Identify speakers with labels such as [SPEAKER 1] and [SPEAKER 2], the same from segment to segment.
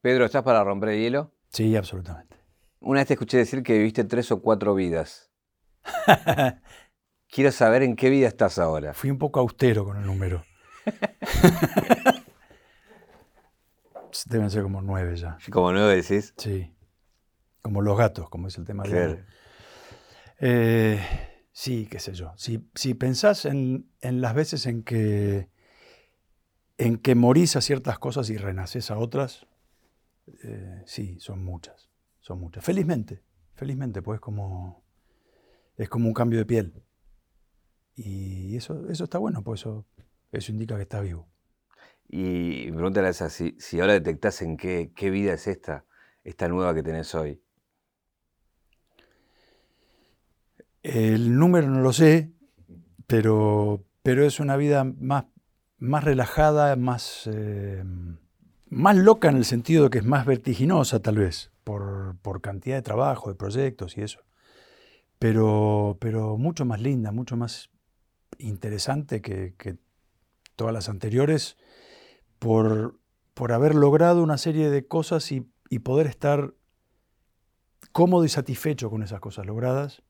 [SPEAKER 1] Pedro, ¿estás para romper el hielo?
[SPEAKER 2] Sí, absolutamente.
[SPEAKER 1] Una vez te escuché decir que viviste tres o cuatro vidas. Quiero saber en qué vida estás ahora.
[SPEAKER 2] Fui un poco austero con el número. Deben ser como nueve ya.
[SPEAKER 1] Como nueve decís.
[SPEAKER 2] Sí. Como los gatos, como es el tema
[SPEAKER 1] Claro.
[SPEAKER 2] de... Eh, sí, qué sé yo. Si, si pensás en, en las veces en que, en que morís a ciertas cosas y renacés a otras, eh, sí, son muchas. Son muchas. Felizmente, felizmente, pues como, es como un cambio de piel. Y eso, eso está bueno, pues eso, eso indica que estás vivo.
[SPEAKER 1] Y mi pregunta era esa, si, si ahora detectás en qué, qué vida es esta, esta nueva que tenés hoy.
[SPEAKER 2] El número no lo sé, pero, pero es una vida más, más relajada, más, eh, más loca en el sentido de que es más vertiginosa tal vez, por, por cantidad de trabajo, de proyectos y eso. Pero, pero mucho más linda, mucho más interesante que, que todas las anteriores, por, por haber logrado una serie de cosas y, y poder estar cómodo y satisfecho con esas cosas logradas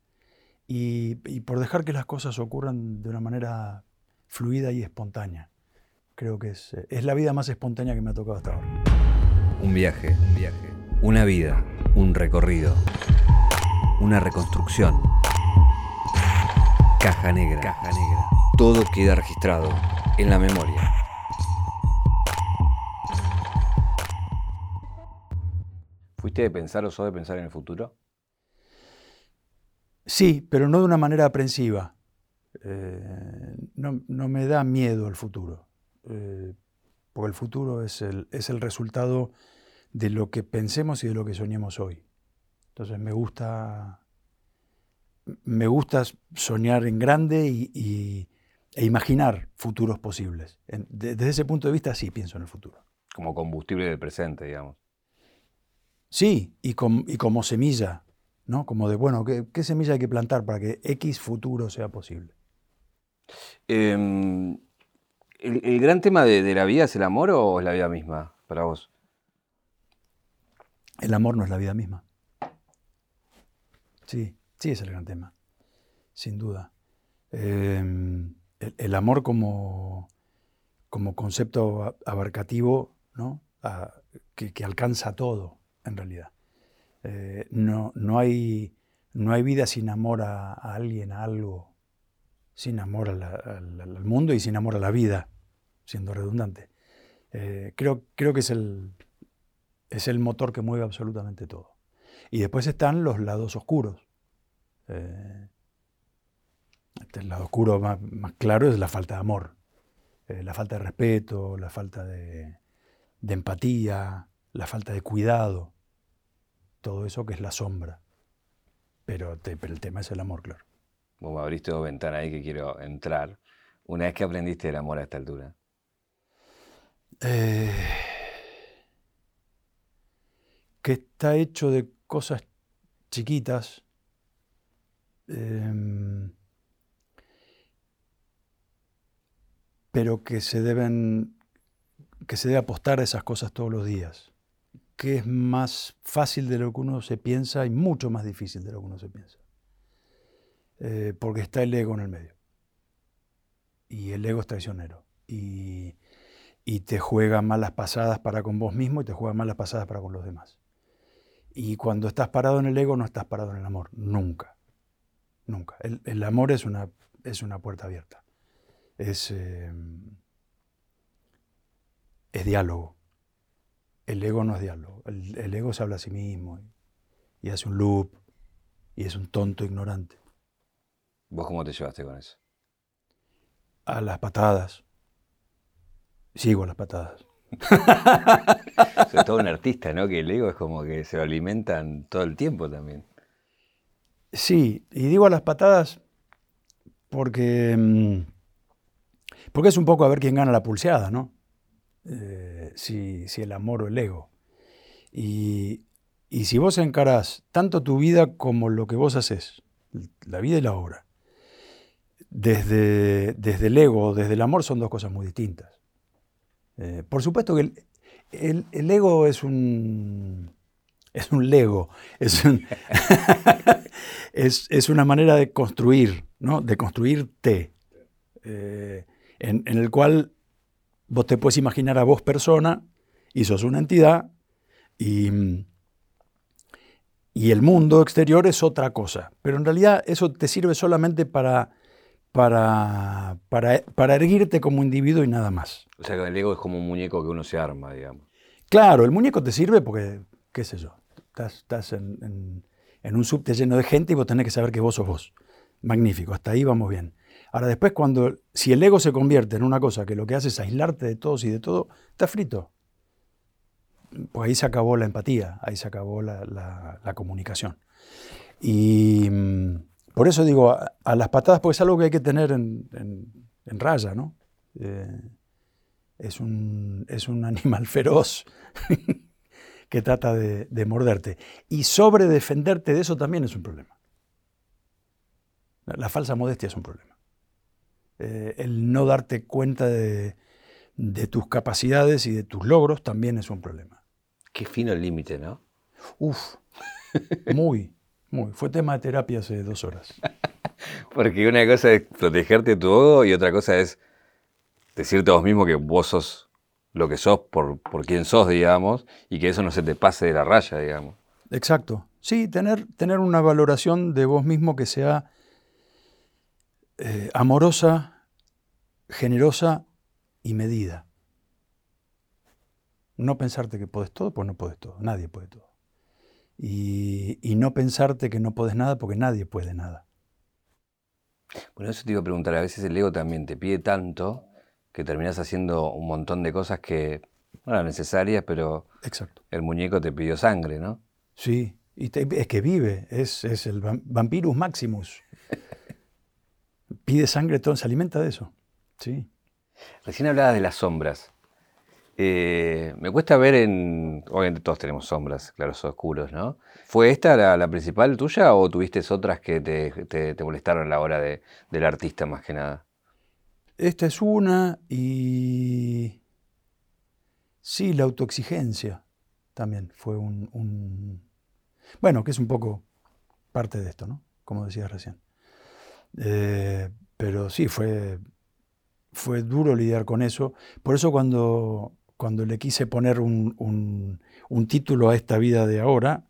[SPEAKER 2] y, y por dejar que las cosas ocurran de una manera fluida y espontánea. Creo que es, es la vida más espontánea que me ha tocado hasta ahora.
[SPEAKER 1] Un viaje, un viaje. Una vida, un recorrido. Una reconstrucción. Caja negra. Caja negra. Todo queda registrado en la memoria. ¿Fuiste de pensar o sos de pensar en el futuro?
[SPEAKER 2] Sí, pero no de una manera aprensiva. Eh, no, no me da miedo el futuro, eh, porque el futuro es el, es el resultado de lo que pensemos y de lo que soñemos hoy. Entonces me gusta, me gusta soñar en grande y, y- e imaginar futuros posibles. En- de- desde ese punto de vista sí pienso en el futuro.
[SPEAKER 1] Como combustible del presente, digamos.
[SPEAKER 2] Sí, y, com- y como semilla, ¿no? Como de, bueno, ¿qué, qué semilla hay que plantar para que X futuro sea posible?
[SPEAKER 1] Em, ¿el, gran tema de, la vida es el amor o es la vida misma para vos?
[SPEAKER 2] El amor no es la vida misma. Sí, sí es el gran tema, sin duda. Eh, el, amor como, como concepto abarcativo, ¿no? Que, alcanza todo, en realidad. Eh, no, no, hay, no hay vida sin amor a alguien, a algo, sin amor al, mundo y sin amor a la vida, siendo redundante. Eh, creo, creo que es el, es el motor que mueve absolutamente todo. Y después están los lados oscuros. Eh, este, el lado oscuro más, claro es la falta de amor, eh, la falta de respeto, la falta de, empatía, la falta de cuidado, todo eso que es la sombra. Pero el tema es el amor, claro.
[SPEAKER 1] Vos me abriste dos ventanas ahí que quiero entrar. Una vez que aprendiste el amor a esta altura.
[SPEAKER 2] Eh, que está hecho de cosas chiquitas. em, pero que se deben que se debe apostar a esas cosas todos los días que es más fácil de lo que uno se piensa y mucho más difícil de lo que uno se piensa Eh, porque está el ego en el medio y el ego es traicionero y, y te juega malas pasadas para con vos mismo y te juega malas pasadas para con los demás. Y cuando estás parado en el ego, no estás parado en el amor, nunca, nunca. El, el amor es una, es una puerta abierta, es, eh, es diálogo. El ego no es diálogo, el, el ego se habla a sí mismo y, y hace un loop y es un tonto ignorante.
[SPEAKER 1] ¿Vos cómo te llevaste con eso?
[SPEAKER 2] A las patadas. Sigo a las patadas.
[SPEAKER 1] Sobre todo un artista, ¿no? Que el ego es como que se lo alimentan todo el tiempo también.
[SPEAKER 2] Sí, y digo a las patadas porque, mm, porque es un poco a ver quién gana la pulseada, ¿no? Eh, si, si el amor o el ego. Y, y si vos encarás tanto tu vida como lo que vos haces, la vida y la obra, desde, desde el ego desde el amor son dos cosas muy distintas. Eh, por supuesto que el, el, ego es un. Es un lego. Es, es, una manera de construir, ¿no? De construirte. Eh, en, en, el cual vos te puedes imaginar a vos persona y sos una entidad y, y el mundo exterior es otra cosa. Pero en realidad eso te sirve solamente para para, para, erguirte como individuo y nada más.
[SPEAKER 1] O sea, que el ego es como un muñeco que uno se arma, digamos.
[SPEAKER 2] Claro, el muñeco te sirve porque, qué sé yo, estás, en, un subte lleno de gente y vos tenés que saber que vos sos vos. Magnífico, hasta ahí vamos bien. Ahora después cuando, si el ego se convierte en una cosa que lo que hace es aislarte de todos y de todo, está frito. Pues ahí se acabó la empatía, ahí se acabó la, la comunicación. Y, mm, por eso digo, a, las patadas, pues es algo que hay que tener en, raya, ¿no? Eh, es, un, es, un, animal feroz que trata de, morderte. Y sobre defenderte de eso también es un problema. La falsa modestia es un problema. Eh, el no darte cuenta de, de tus capacidades y de tus logros también es un problema.
[SPEAKER 1] Qué fino el límite, ¿no?
[SPEAKER 2] Uf, muy. Muy, fue tema de terapia hace dos horas.
[SPEAKER 1] Porque una cosa es protegerte tu ego y otra cosa es decirte a vos mismo que vos sos lo que sos por, por quién sos, digamos, y que eso no se te pase de la raya, digamos.
[SPEAKER 2] Exacto. Sí, tener, tener una valoración de vos mismo que sea eh, amorosa, generosa y medida. No pensarte que podés todo, pues no podés todo. Nadie puede todo y, no pensarte que no puedes nada porque nadie puede nada.
[SPEAKER 1] Bueno, eso te iba a preguntar, a veces el ego también te pide tanto que terminas haciendo un montón de cosas que no eran necesarias, pero
[SPEAKER 2] Exacto.
[SPEAKER 1] el muñeco te pidió sangre, ¿no?
[SPEAKER 2] Sí, y es que vive, es, es el vampirus maximus. Pide sangre, todo, se alimenta de eso. Sí.
[SPEAKER 1] Recién hablabas de las sombras. Eh, me cuesta ver en. Obviamente todos tenemos sombras, claros oscuros, ¿no? ¿Fue esta la, principal tuya o tuviste otras que te, molestaron a la hora de, del artista más que nada?
[SPEAKER 2] Esta es una y. Sí, la autoexigencia también fue un, Bueno, que es un poco parte de esto, ¿no? Como decías recién. Eh, pero sí, fue, fue duro lidiar con eso. Por eso cuando cuando le quise poner un, título a esta vida de ahora,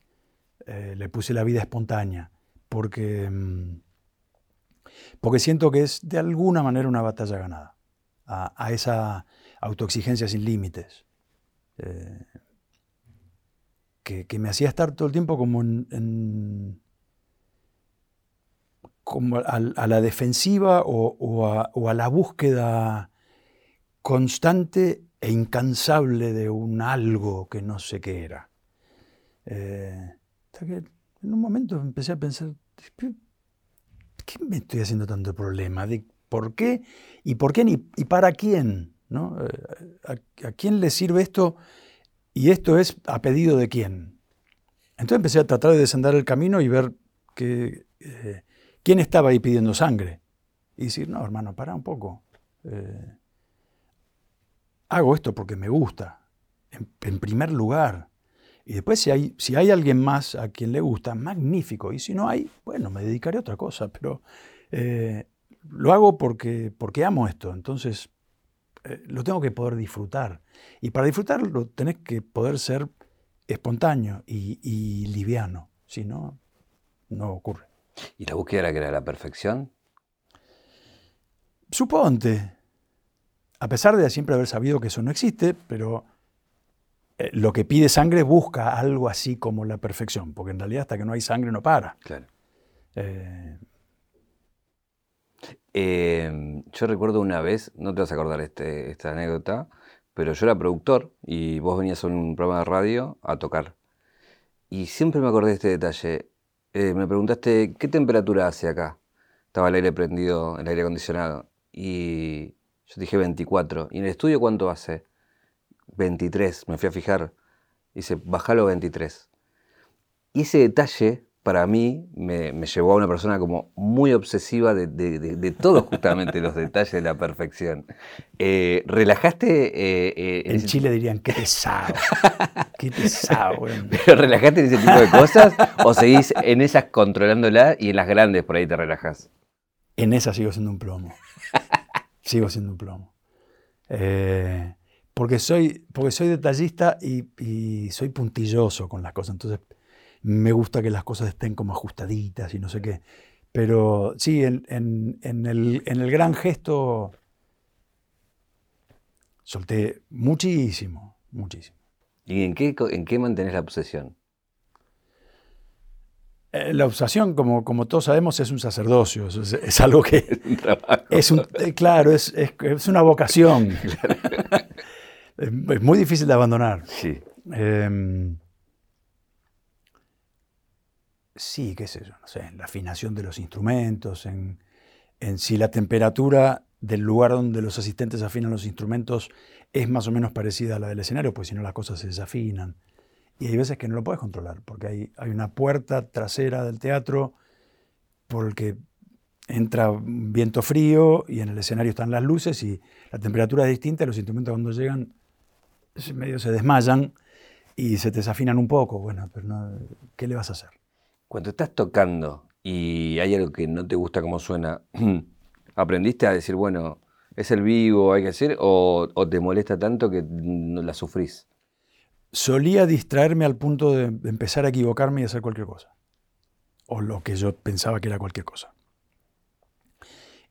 [SPEAKER 2] eh, le puse la vida espontánea, porque, mm, porque siento que es de alguna manera una batalla ganada a, esa autoexigencia sin límites, eh, que, me hacía estar todo el tiempo como, como a, la defensiva o, o a la búsqueda constante e incansable de un algo que no sé qué era. Eh, hasta que en un momento empecé a pensar, ¿qué me estoy haciendo tanto problema? ¿De ¿Por qué? ¿Y por qué? ¿Y para quién? ¿No? Eh, ¿A, quién le sirve esto? Y esto es a pedido de quién. Entonces empecé a tratar de descender el camino y ver que, eh, quién estaba ahí pidiendo sangre. Y decir, no, hermano, para un poco hago esto porque me gusta, en, primer lugar. Y después si hay, si hay alguien más a quien le gusta, magnífico. Y si no hay, bueno, me dedicaré a otra cosa. Pero eh, lo hago porque, porque amo esto. Entonces eh, lo tengo que poder disfrutar. Y para disfrutarlo tenés que poder ser espontáneo y, y liviano. Si no, no ocurre.
[SPEAKER 1] ¿Y la búsqueda era que era la perfección?
[SPEAKER 2] Suponte, a pesar de siempre haber sabido que eso no existe, pero eh, lo que pide sangre busca algo así como la perfección, porque en realidad hasta que no hay sangre no para.
[SPEAKER 1] Claro. Eh, em, yo recuerdo una vez, no te vas a acordar este, esta anécdota, pero yo era productor y vos venías a un programa de radio a tocar. Y siempre me acordé de este detalle. Eh, me preguntaste, ¿qué temperatura hace acá? Estaba el aire prendido, el aire acondicionado. Y yo dije 24. ¿Y en el estudio cuánto hace? 23. Me fui a fijar. Dice, bajalo 23. Y ese detalle para mí me, llevó a una persona como muy obsesiva de, de, todos justamente los detalles de la perfección. Eh, ¿Relajaste?
[SPEAKER 2] Eh, en, Chile dirían, qué pesado, qué pesado.
[SPEAKER 1] ¿Pero relajaste en ese tipo de cosas o seguís en esas controlándola y en las grandes por ahí te relajas?
[SPEAKER 2] En esas sigo siendo un plomo. sigo siendo un plomo. Eh, porque, soy, porque soy detallista y, soy puntilloso con las cosas. Entonces me gusta que las cosas estén como ajustaditas y no sé qué. Pero sí, en, el, en el gran gesto solté muchísimo, muchísimo.
[SPEAKER 1] ¿Y en qué, en qué mantenés la obsesión?
[SPEAKER 2] Eh, la obsesión, como, como todos sabemos, es un sacerdocio, es, algo que... Es un eh, claro, es, una vocación. es, muy difícil de abandonar.
[SPEAKER 1] Sí.
[SPEAKER 2] Em, sí, qué sé yo, no sé, en la afinación de los instrumentos, en, en si la temperatura del lugar donde los asistentes afinan los instrumentos es más o menos parecida a la del escenario, pues si no las cosas se desafinan. Y hay veces que no lo puedes controlar, porque hay, hay una puerta trasera del teatro por que entra viento frío y en el escenario están las luces y la temperatura es distinta, los instrumentos cuando llegan medio se desmayan y se te desafinan un poco. Bueno, pero ¿qué le vas a hacer?
[SPEAKER 1] Cuando estás tocando y hay algo que no te gusta cómo suena, ¿aprendiste a decir, bueno, es el vivo, hay que hacer, o, o te molesta tanto que la sufrís?
[SPEAKER 2] Solía distraerme al punto de empezar a equivocarme y hacer cualquier cosa. O lo que yo pensaba que era cualquier cosa.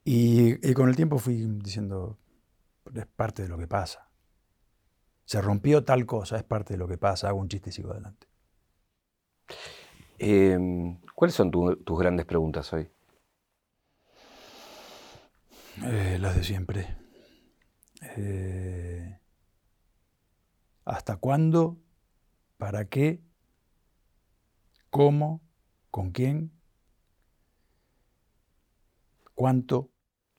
[SPEAKER 2] Y, con el tiempo fui diciendo, es parte de lo que pasa. Se rompió tal cosa, es parte de lo que pasa, hago un chiste y sigo adelante.
[SPEAKER 1] Em, ¿Cuáles son tus grandes preguntas hoy?
[SPEAKER 2] Eh, las de siempre. Eh, ¿Hasta cuándo? ¿Para qué? ¿Cómo? ¿Con quién? ¿Cuánto?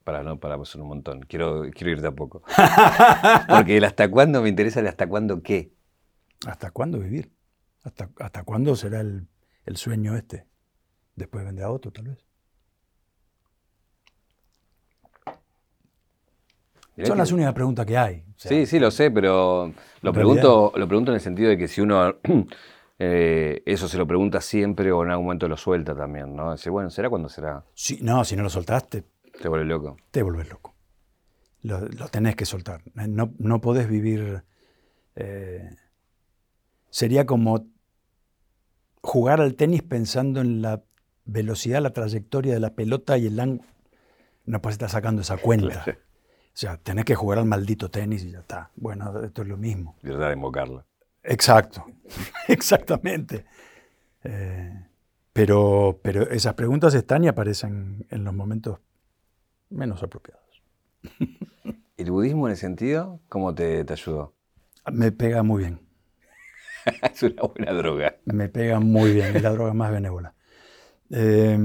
[SPEAKER 1] Para, no, para, pues un montón. Quiero, quiero ir de a poco. Porque el hasta cuándo me interesa el hasta cuándo qué.
[SPEAKER 2] ¿Hasta cuándo vivir? ¿Hasta, hasta cuándo será el, el sueño este? Después vendrá otro, tal vez. Son las únicas preguntas que hay.
[SPEAKER 1] sí, sí, lo sé, pero lo pregunto, lo pregunto en el sentido de que si uno eh, eso se lo pregunta siempre o en algún momento lo suelta también, ¿no? Dice, bueno, ¿será cuando será?
[SPEAKER 2] Sí, no, si no lo soltaste.
[SPEAKER 1] Te vuelves loco.
[SPEAKER 2] Te vuelves loco. Lo, tenés que soltar. No, no podés vivir. Eh, sería como jugar al tenis pensando en la velocidad, la trayectoria de la pelota y el ángulo. No puedes estar sacando esa cuenta. O sea, tenés que jugar al maldito tenis y ya está. Bueno, esto es lo mismo.
[SPEAKER 1] Y tratar de invocarla.
[SPEAKER 2] Exacto, exactamente. Eh, pero, pero esas preguntas están y aparecen en los momentos menos apropiados.
[SPEAKER 1] ¿El budismo en ese sentido, cómo te, te ayudó?
[SPEAKER 2] Me pega muy bien.
[SPEAKER 1] es una buena droga.
[SPEAKER 2] Me pega muy bien, es la droga más benévola. Eh,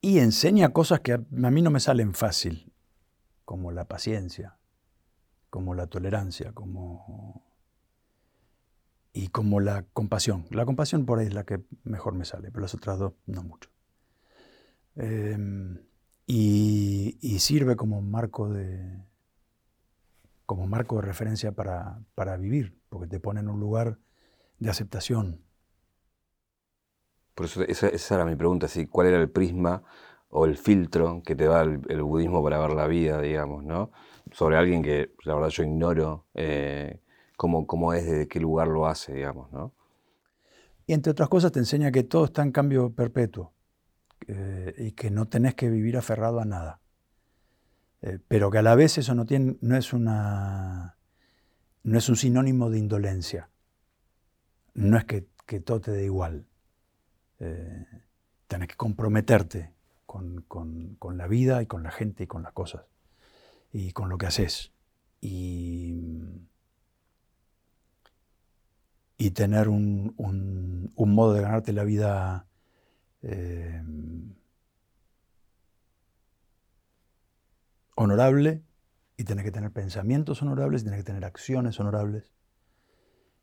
[SPEAKER 2] y enseña cosas que a, mí no me salen fácil, como la paciencia, como la tolerancia, como y como la compasión. La compasión por ahí es la que mejor me sale, pero las otras dos no mucho. Em, y, sirve como marco de como marco de referencia para, para vivir, porque te pone en un lugar de aceptación,
[SPEAKER 1] por eso esa, era mi pregunta, ¿cuál era el prisma o el filtro que te da el, budismo para ver la vida, digamos, ¿no? Sobre alguien que la verdad yo ignoro eh, cómo, es, desde qué lugar lo hace, digamos, ¿no?
[SPEAKER 2] Y entre otras cosas te enseña que todo está en cambio perpetuo eh, y que no tenés que vivir aferrado a nada. Eh, pero que a la vez eso no, tiene, no, es una, no es un sinónimo de indolencia. No es que, que todo te dé igual. Eh, tenés que comprometerte con, la vida y con la gente y con las cosas y con lo que haces. Y, y tener un, modo de ganarte la vida eh, honorable y tener que tener pensamientos honorables y tener que tener acciones honorables.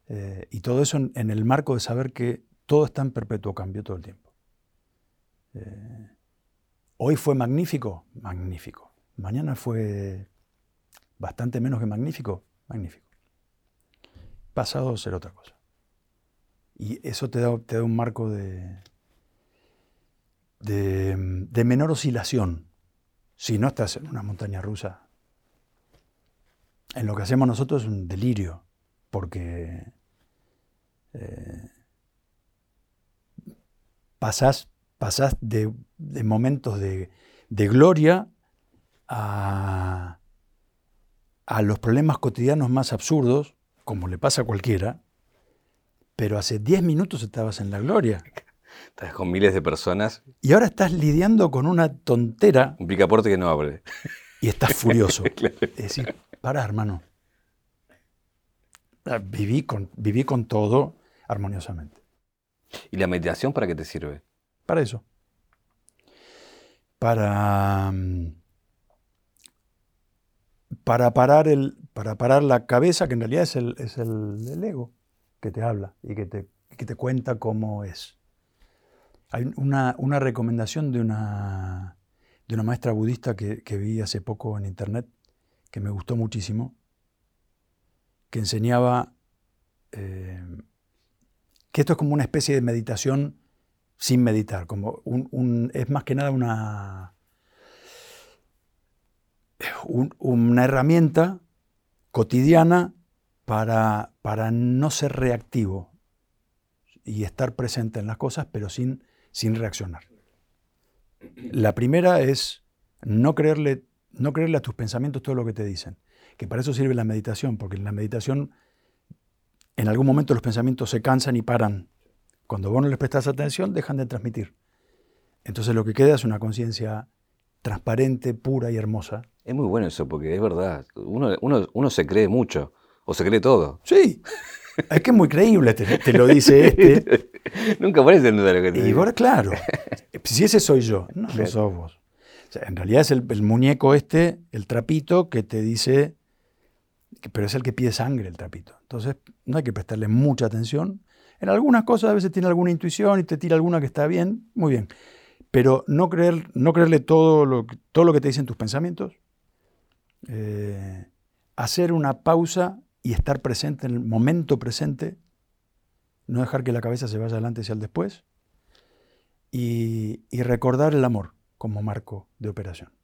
[SPEAKER 2] Eh, y todo eso en, el marco de saber que todo está en perpetuo cambio todo el tiempo. Eh, hoy fue magnífico, magnífico. Mañana fue bastante menos que magnífico, magnífico. Pasado será otra cosa. Y eso te da, un marco de, de, menor oscilación. Si no estás en una montaña rusa, en lo que hacemos nosotros es un delirio, porque eh, pasás, de, momentos de, gloria a, a los problemas cotidianos más absurdos, como le pasa a cualquiera, pero hace 10 minutos estabas en la gloria.
[SPEAKER 1] Estás con miles de personas.
[SPEAKER 2] Y ahora estás lidiando con una tontera.
[SPEAKER 1] Un picaporte que no abre.
[SPEAKER 2] Y estás furioso. Es decir, para, hermano. Ah, viví con, viví con todo armoniosamente.
[SPEAKER 1] ¿Y la meditación para qué te sirve?
[SPEAKER 2] Para eso. Para. Mm, para parar, el, para parar la cabeza, que en realidad es el, es el, ego que te habla y que te, que te cuenta cómo es. Hay una, recomendación de una, de una maestra budista que, vi hace poco en internet, que me gustó muchísimo, que enseñaba eh, que esto es como una especie de meditación sin meditar, como un, es más que nada una, una herramienta cotidiana para, para no ser reactivo y estar presente en las cosas, pero sin sin reaccionar. La primera es no creerle, no creerle a tus pensamientos todo lo que te dicen, que para eso sirve la meditación, porque en la meditación en algún momento los pensamientos se cansan y paran. Cuando vos no les prestas atención, dejan de transmitir. Entonces lo que queda es una conciencia transparente, pura y hermosa.
[SPEAKER 1] Es muy bueno eso, porque es verdad. Uno, uno se cree mucho, o se cree todo.
[SPEAKER 2] Sí. Es que es muy creíble, te, lo dice este.
[SPEAKER 1] Nunca pones en duda lo que te
[SPEAKER 2] Y ahora, claro, si ese soy yo, no, lo sos vos. en realidad es el, muñeco este, el trapito, que te dice, pero es el que pide sangre el trapito. Entonces, no hay que prestarle mucha atención. En algunas cosas a veces tiene alguna intuición y te tira alguna que está bien, muy bien. Pero no, creer, no creerle todo lo, todo lo que te dicen tus pensamientos. Eh, hacer una pausa y estar presente en el momento presente, no dejar que la cabeza se vaya adelante y al después, y, recordar el amor como marco de operación.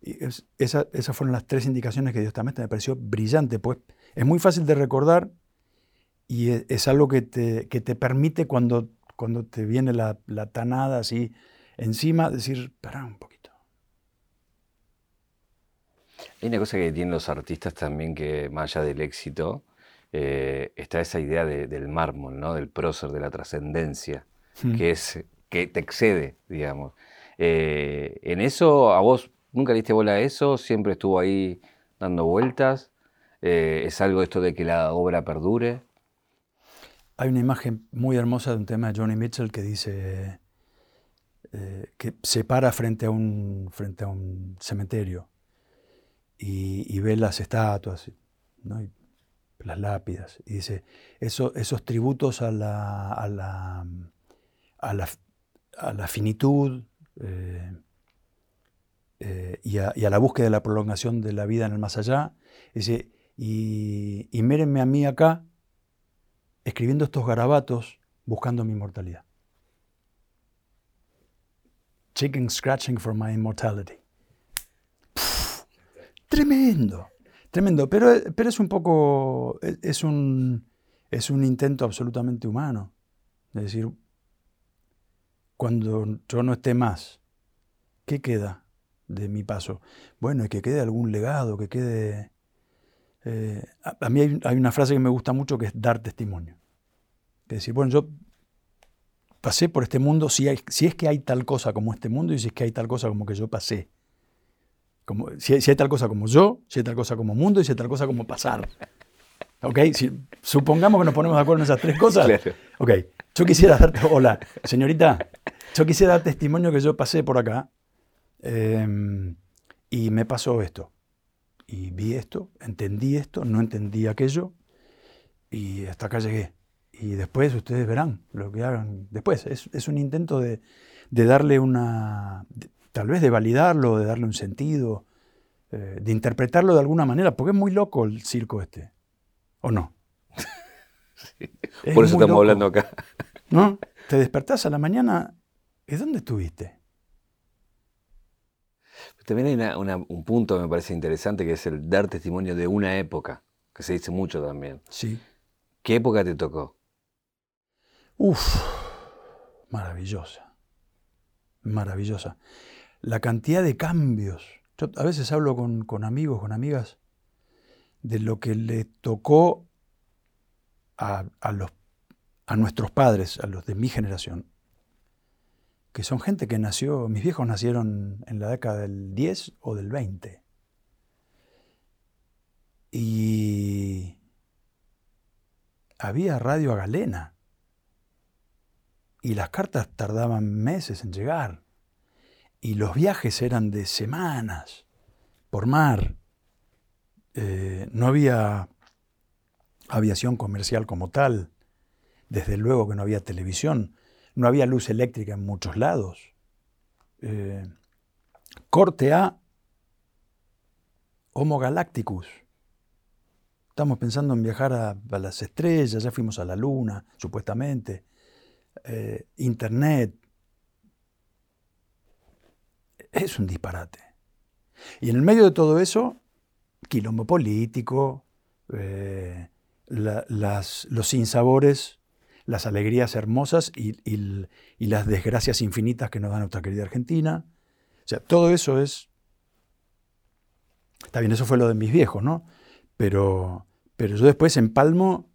[SPEAKER 2] Y esas fueron las tres indicaciones que Dios también me pareció brillante, pues es muy fácil de recordar y e, es, algo que te, te, permite cuando, cuando te viene la, la tanada así encima, decir, para un poquito
[SPEAKER 1] hay una cosa que tienen los artistas también que, más allá del éxito, eh, está esa idea del mármol, ¿no? del prócer, de la trascendencia, hmm. que, es, que te excede, digamos. Eh, en eso, ¿a vos nunca le diste bola a eso? ¿Siempre estuvo ahí dando vueltas? Eh, ¿Es algo esto de que la obra perdure?
[SPEAKER 2] Hay una imagen muy hermosa de un tema de Johnny Mitchell que dice que se para frente a un, frente a un cementerio y, ve las estatuas, las lápidas, y dice, eso, esos tributos a la, a la, a la, finitud eh, eh, y, a, la búsqueda de la prolongación de la vida en el más allá, y, y mírenme a mí acá, escribiendo estos garabatos, buscando mi inmortalidad. Chicken scratching for my immortality. Tremendo, tremendo, pero, pero es un poco, es un, es un intento absolutamente humano. Es decir, cuando yo no esté más, ¿qué queda de mi paso? Bueno, es que quede algún legado, que quede... Eh, a, mí hay, una frase que me gusta mucho que es dar testimonio. Es decir, bueno, yo pasé por este mundo, si, hay, si es que hay tal cosa como este mundo y si es que hay tal cosa como que yo pasé si, hay, tal cosa como yo, si hay tal cosa como mundo y si hay tal cosa como pasar. ¿Ok? Si, supongamos que nos ponemos de acuerdo en esas tres cosas. Ok, yo quisiera darte, hola, señorita, yo quisiera dar testimonio que yo pasé por acá em, y me pasó esto. Y vi esto, entendí esto, no entendí aquello y hasta acá llegué. y después ustedes verán lo que hagan después. Es, un intento de, darle una, tal vez de validarlo, de darle un sentido, eh, de interpretarlo de alguna manera, porque es muy loco el circo este, ¿o no?
[SPEAKER 1] Por eso estamos hablando acá.
[SPEAKER 2] ¿No? Te despertás a la mañana, ¿y dónde estuviste?
[SPEAKER 1] También hay un punto que me parece interesante que es el dar testimonio de una época, que se dice mucho también.
[SPEAKER 2] Sí.
[SPEAKER 1] ¿Qué época te tocó?
[SPEAKER 2] Uf, maravillosa. Maravillosa. La cantidad de cambios. Yo a veces hablo con, con amigos, con amigas, de lo que le tocó a, los, a nuestros padres, a los de mi generación, que son gente que nació, mis viejos nacieron en la década del 10 o del 20. Y había radio a galena. Y las cartas tardaban meses en llegar. Y los viajes eran de semanas por mar. Eh, no había aviación comercial como tal. Desde luego que no había televisión. No había luz eléctrica en muchos lados. Eh, corte A, Homo Galacticus. Estamos pensando en viajar a, las estrellas, ya fuimos a la luna, supuestamente. Eh, internet. Es un disparate. Y en el medio de todo eso, quilombo político, eh, los sinsabores, las alegrías hermosas y, las desgracias infinitas que nos da nuestra querida Argentina. O sea, todo eso es... Está bien, eso fue lo de mis viejos, ¿no? Pero, pero yo después empalmo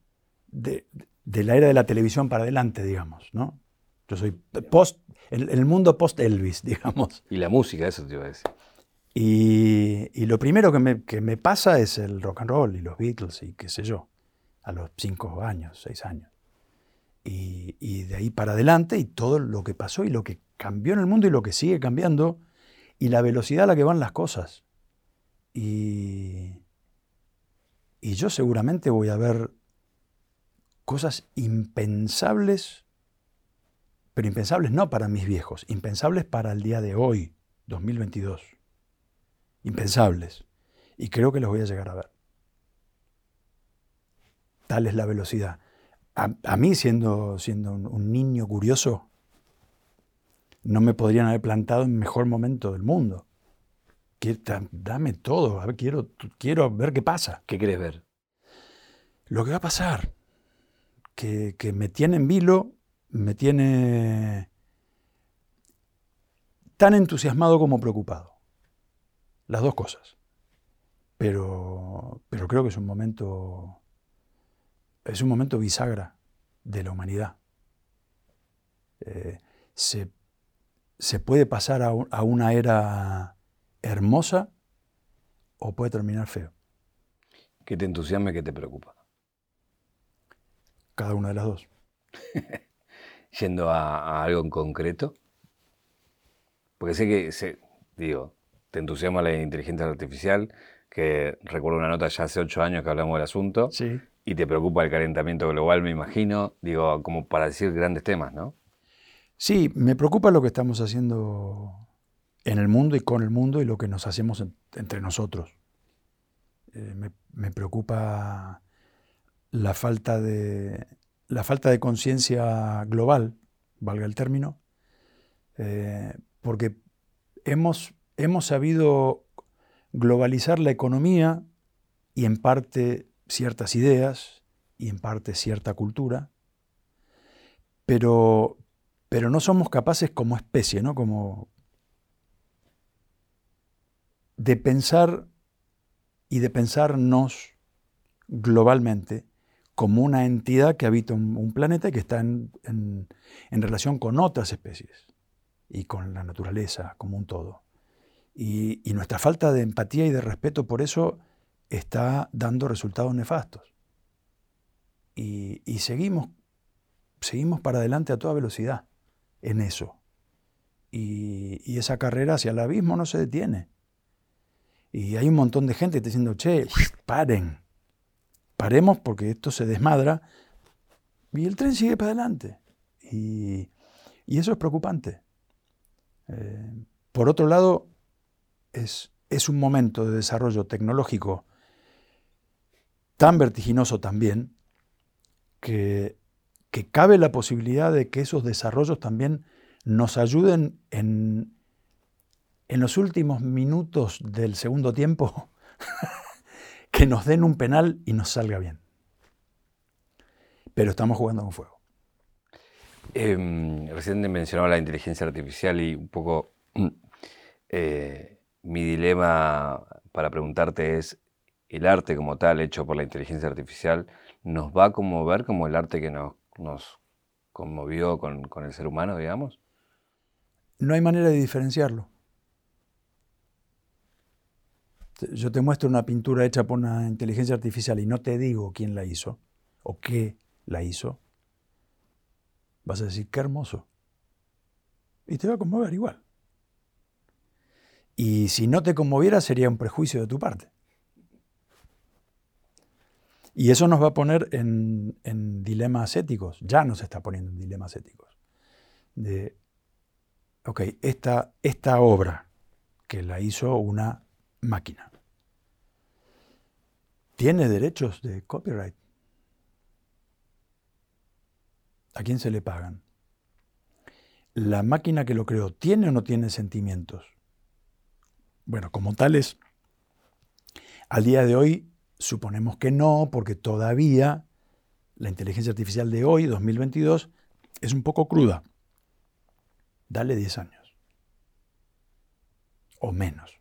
[SPEAKER 2] de, de la era de la televisión para adelante, digamos, ¿no? Yo soy post, el, el mundo post-Elvis, digamos.
[SPEAKER 1] Y la música, eso te iba a decir.
[SPEAKER 2] Y, y lo primero que me, que me, pasa es el rock and roll y los Beatles y qué sé yo, a los cinco años, seis años. Y, de ahí para adelante y todo lo que pasó y lo que cambió en el mundo y lo que sigue cambiando y la velocidad a la que van las cosas. Y, y yo seguramente voy a ver cosas impensables, pero impensables no para mis viejos, impensables para el día de hoy, 2022. Impensables. Y creo que los voy a llegar a ver. Tal es la velocidad. A, mí, siendo, siendo un, niño curioso, no me podrían haber plantado en mejor momento del mundo. Dame todo, a ver, quiero, quiero ver qué pasa.
[SPEAKER 1] ¿Qué quieres ver?
[SPEAKER 2] Lo que va a pasar que, me tiene en vilo, me tiene tan entusiasmado como preocupado. Las dos cosas. Pero, pero creo que es un momento, es un momento bisagra de la humanidad. Eh, se, puede pasar a, a, una era hermosa o puede terminar feo.
[SPEAKER 1] ¿Qué te entusiasma y qué te preocupa?
[SPEAKER 2] Cada una de las dos.
[SPEAKER 1] Yendo a, algo en concreto. Porque sé que, digo, te entusiasma la inteligencia artificial, que recuerdo una nota ya hace ocho años que hablamos del asunto.
[SPEAKER 2] Sí.
[SPEAKER 1] Y te preocupa el calentamiento global, me imagino, digo, como para decir grandes temas, ¿no?
[SPEAKER 2] Sí, me preocupa lo que estamos haciendo en el mundo y con el mundo y lo que nos hacemos entre nosotros. Eh, me, preocupa la falta de, la falta de conciencia global, valga el término, eh, porque hemos, hemos sabido globalizar la economía y en parte ciertas ideas y en parte cierta cultura, pero, pero no somos capaces como especie, ¿no? Como de pensar y de pensarnos globalmente como una entidad que habita un, planeta y que está en, relación con otras especies y con la naturaleza como un todo. Y, nuestra falta de empatía y de respeto por eso está dando resultados nefastos. Y, seguimos, seguimos para adelante a toda velocidad en eso. Y, y, esa carrera hacia el abismo no se detiene. Y hay un montón de gente que está diciendo, che, paren, paremos porque esto se desmadra, Y el tren sigue para adelante. Y, eso es preocupante. Eh, por otro lado, es, es un momento de desarrollo tecnológico tan vertiginoso también que, cabe la posibilidad de que esos desarrollos también nos ayuden en, en los últimos minutos del segundo tiempo, que nos den un penal y nos salga bien. Pero estamos jugando con fuego.
[SPEAKER 1] Eh, recién mencionaba la inteligencia artificial y un poco eh, mi dilema para preguntarte es, ¿el arte como tal, hecho por la inteligencia artificial, nos va a conmover como el arte que nos, conmovió con, con el ser humano, digamos?
[SPEAKER 2] No hay manera de diferenciarlo. Yo te muestro una pintura hecha por una inteligencia artificial y no te digo quién la hizo o qué la hizo, vas a decir, qué hermoso. Y te va a conmover igual. Y si no te conmoviera sería un prejuicio de tu parte. Y eso nos va a poner en, dilemas éticos, ya nos está poniendo en dilemas éticos. De, ok, esta, esta obra que la hizo una máquina, ¿tiene derechos de copyright? ¿A quién se le pagan? ¿La máquina que lo creó tiene o no tiene sentimientos? Bueno, como tales, al día de hoy suponemos que no, porque todavía la inteligencia artificial de hoy, 2022, es un poco cruda. Dale 10 años. O menos.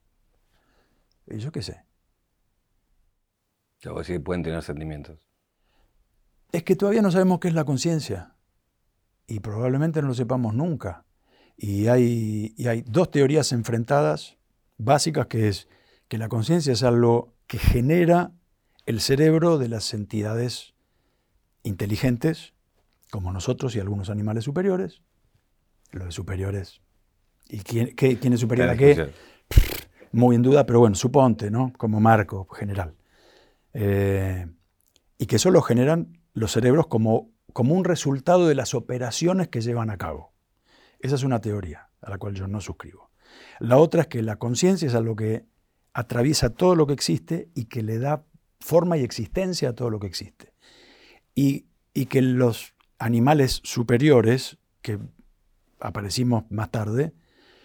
[SPEAKER 2] Y yo qué sé.
[SPEAKER 1] Yo sí pueden tener sentimientos.
[SPEAKER 2] Es que todavía no sabemos qué es la conciencia y probablemente no lo sepamos nunca. Y hay, hay dos teorías enfrentadas básicas que es que la conciencia es algo que genera el cerebro de las entidades inteligentes, como nosotros y algunos animales superiores. Los de superiores. ¿Y quién, quién es superior a qué? Muy en duda, pero bueno, suponte, ¿no? Como marco general. Eh, y que eso lo generan los cerebros como como un resultado de las operaciones que llevan a cabo. Esa es una teoría a la cual yo no suscribo. La otra es que la conciencia es algo que atraviesa todo lo que existe y que le da forma y existencia a todo lo que existe. Y, y que los animales superiores, que aparecimos más tarde,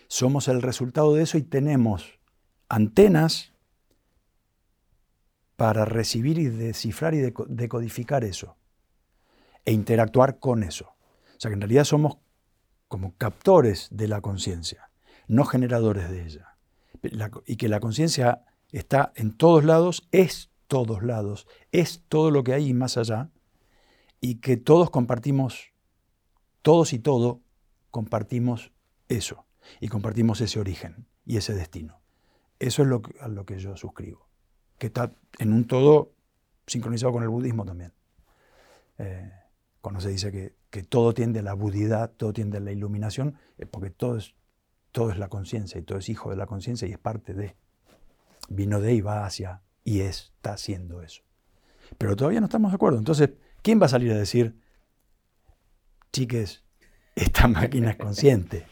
[SPEAKER 2] somos el resultado de eso y tenemos antenas para recibir y descifrar y decodificar eso e interactuar con eso. O sea que en realidad somos como captores de la conciencia, no generadores de ella. y que la conciencia está en todos lados, es todos lados, es todo lo que hay más allá, y que todos compartimos, todos y todo compartimos eso, y compartimos ese origen y ese destino. Eso es lo a lo que yo suscribo, que está en un todo sincronizado con el budismo también. Eh, cuando se dice que, todo tiende a la budidad, todo tiende a la iluminación, es porque todo es, todo es la conciencia y todo es hijo de la conciencia y es parte de. Vino de y va hacia y está haciendo eso. Pero todavía no estamos de acuerdo. Entonces, ¿quién va a salir a decir, chiques, esta máquina es consciente?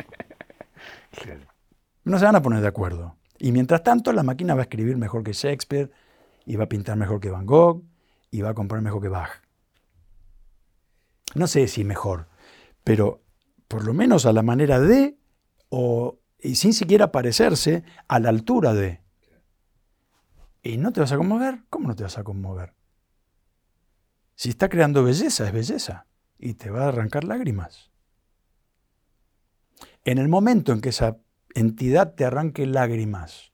[SPEAKER 2] No se van a poner de acuerdo. Y mientras tanto, la máquina va a escribir mejor que Shakespeare, y va a pintar mejor que Van Gogh, y va a comprar mejor que Bach no sé si mejor, pero por lo menos a la manera de, o, y sin siquiera parecerse a la altura de. ¿Y no te vas a conmover? ¿Cómo no te vas a conmover? Si está creando belleza, es belleza. Y te va a arrancar lágrimas. En el momento en que esa entidad te arranque lágrimas,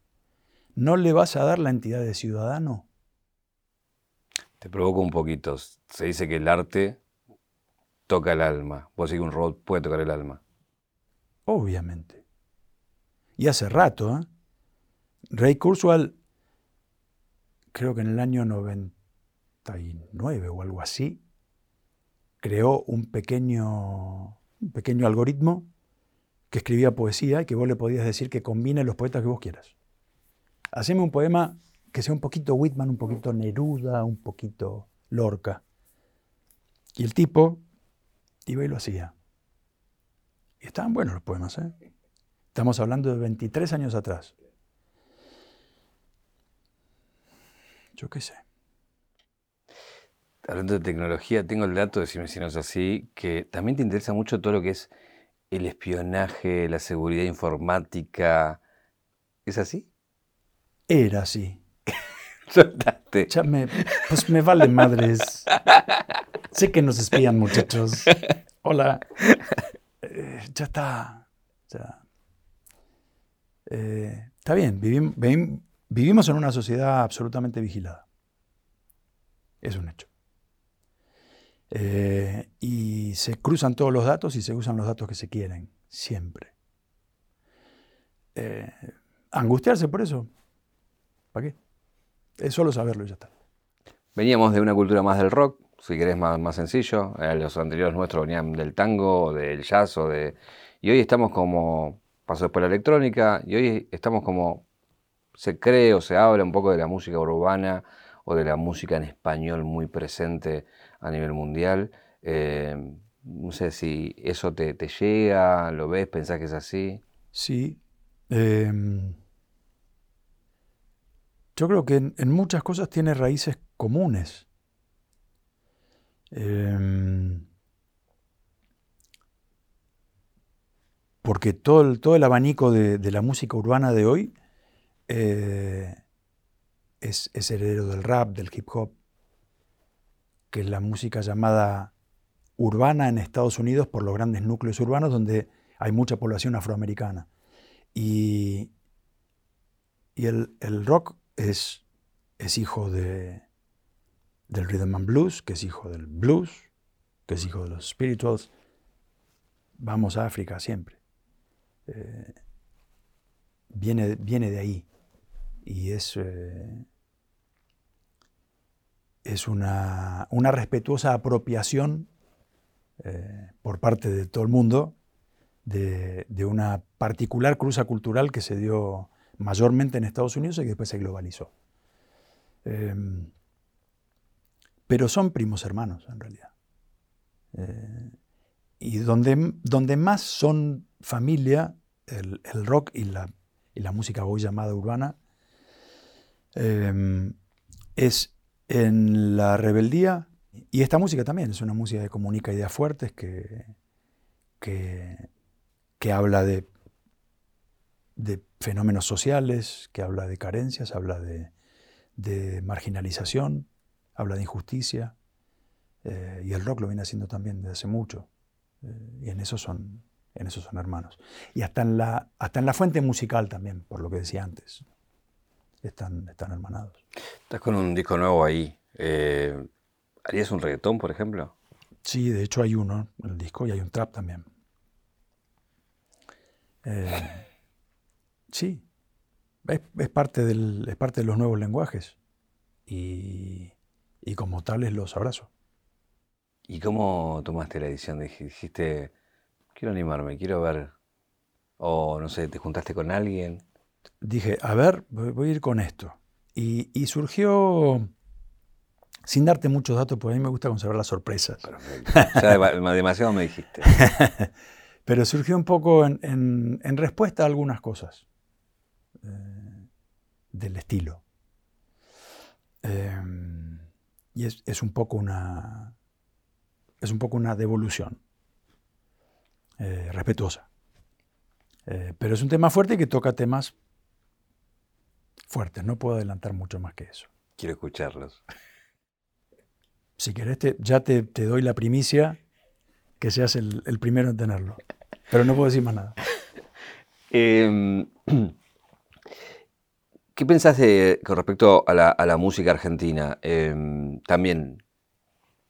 [SPEAKER 2] ¿no le vas a dar la entidad de ciudadano?
[SPEAKER 1] Te provoco un poquito. Se dice que el arte toca el alma. Vos decís que un robot puede tocar el alma.
[SPEAKER 2] Obviamente. Y hace rato, ¿eh? Ray Kurzweil, creo que en el año 99 o algo así, creó un pequeño, un pequeño algoritmo que escribía poesía y que vos le podías decir que combine los poetas que vos quieras. Haceme un poema que sea un poquito Whitman, un poquito Neruda, un poquito Lorca. Y el tipo iba y lo hacía. Y estaban buenos los poemas, ¿eh? Estamos hablando de 23 años atrás. Yo qué sé.
[SPEAKER 1] Hablando de tecnología, tengo el dato, decime si no es así, que también te interesa mucho todo lo que es el espionaje, la seguridad informática. ¿Es así?
[SPEAKER 2] Era así.
[SPEAKER 1] Soltaste.
[SPEAKER 2] Ya me, pues me vale madres. sé que nos espían, muchachos. Hola. Eh, ya está. Ya. Eh, está bien, vivim- vivim- vivimos en una sociedad absolutamente vigilada. Es un hecho. Eh, y se cruzan todos los datos y se usan los datos que se quieren, siempre. Eh, angustiarse por eso, ¿para qué? Es solo saberlo y ya está.
[SPEAKER 1] Veníamos de una cultura más del rock, si querés más, más sencillo. Eh, los anteriores nuestros venían del tango, del jazz, o de... Y hoy estamos como... Pasó después la electrónica, y hoy estamos como... Se cree o se habla un poco de la música urbana o de la música en español muy presente a nivel mundial. Eh, no sé si eso te, te llega, lo ves, pensás que es así.
[SPEAKER 2] Sí. em, yo creo que en, muchas cosas tiene raíces comunes. Em, porque todo el, todo el abanico de, de la música urbana de hoy eh, es, heredero del rap, del hip hop, que es la música llamada urbana en Estados Unidos por los grandes núcleos urbanos donde hay mucha población afroamericana. Y, el, rock es, hijo de, del rhythm and blues, que es hijo del blues, que es hijo de los spirituals. Vamos a África siempre. Eh, viene de ahí. Y es, eh, es una, una respetuosa apropiación eh, por parte de todo el mundo de, de una particular cruza cultural que se dio mayormente en Estados Unidos y que después se globalizó. Eh, pero son primos hermanos, en realidad. Eh, y donde, donde más son familia, el, el rock y la, y la música hoy llamada urbana, eh, es en la rebeldía, y esta música también es una música que comunica ideas fuertes, que, que, que habla de, de fenómenos sociales, que habla de carencias, habla de, de marginalización, habla de injusticia, eh, y el rock lo viene haciendo también desde hace mucho, eh, y en eso son, en son hermanos. Y hasta en, la, hasta en la fuente musical también, por lo que decía antes, están, están hermanados.
[SPEAKER 1] Estás con un disco nuevo ahí. Eh, ¿Harías un reggaetón, por ejemplo?
[SPEAKER 2] Sí, de hecho hay uno en el disco y hay un trap también. Eh, sí, es, es parte del, es parte de los nuevos lenguajes y, y como tales los abrazo.
[SPEAKER 1] ¿Y cómo tomaste la decisión? Dij- Dijiste, quiero animarme, quiero ver. O no sé, te juntaste con alguien.
[SPEAKER 2] Dije, a ver, voy, a ir con esto. Y, y surgió, sin darte muchos datos, porque a mí me gusta conservar las sorpresas.
[SPEAKER 1] Perfecto. Ya dema- demasiado me dijiste.
[SPEAKER 2] Pero surgió un poco en, en- en respuesta a algunas cosas eh, del estilo. Eh, y es, es un poco una es un poco una devolución eh, respetuosa. Eh, pero es un tema fuerte que toca temas fuertes. No puedo adelantar mucho más que eso.
[SPEAKER 1] Quiero escucharlos.
[SPEAKER 2] Si querés, te- ya te, te doy la primicia que seas el, el primero en tenerlo. Pero no puedo decir más nada.
[SPEAKER 1] Eh, ¿Qué pensás de- con respecto a la, a la música argentina? Eh, también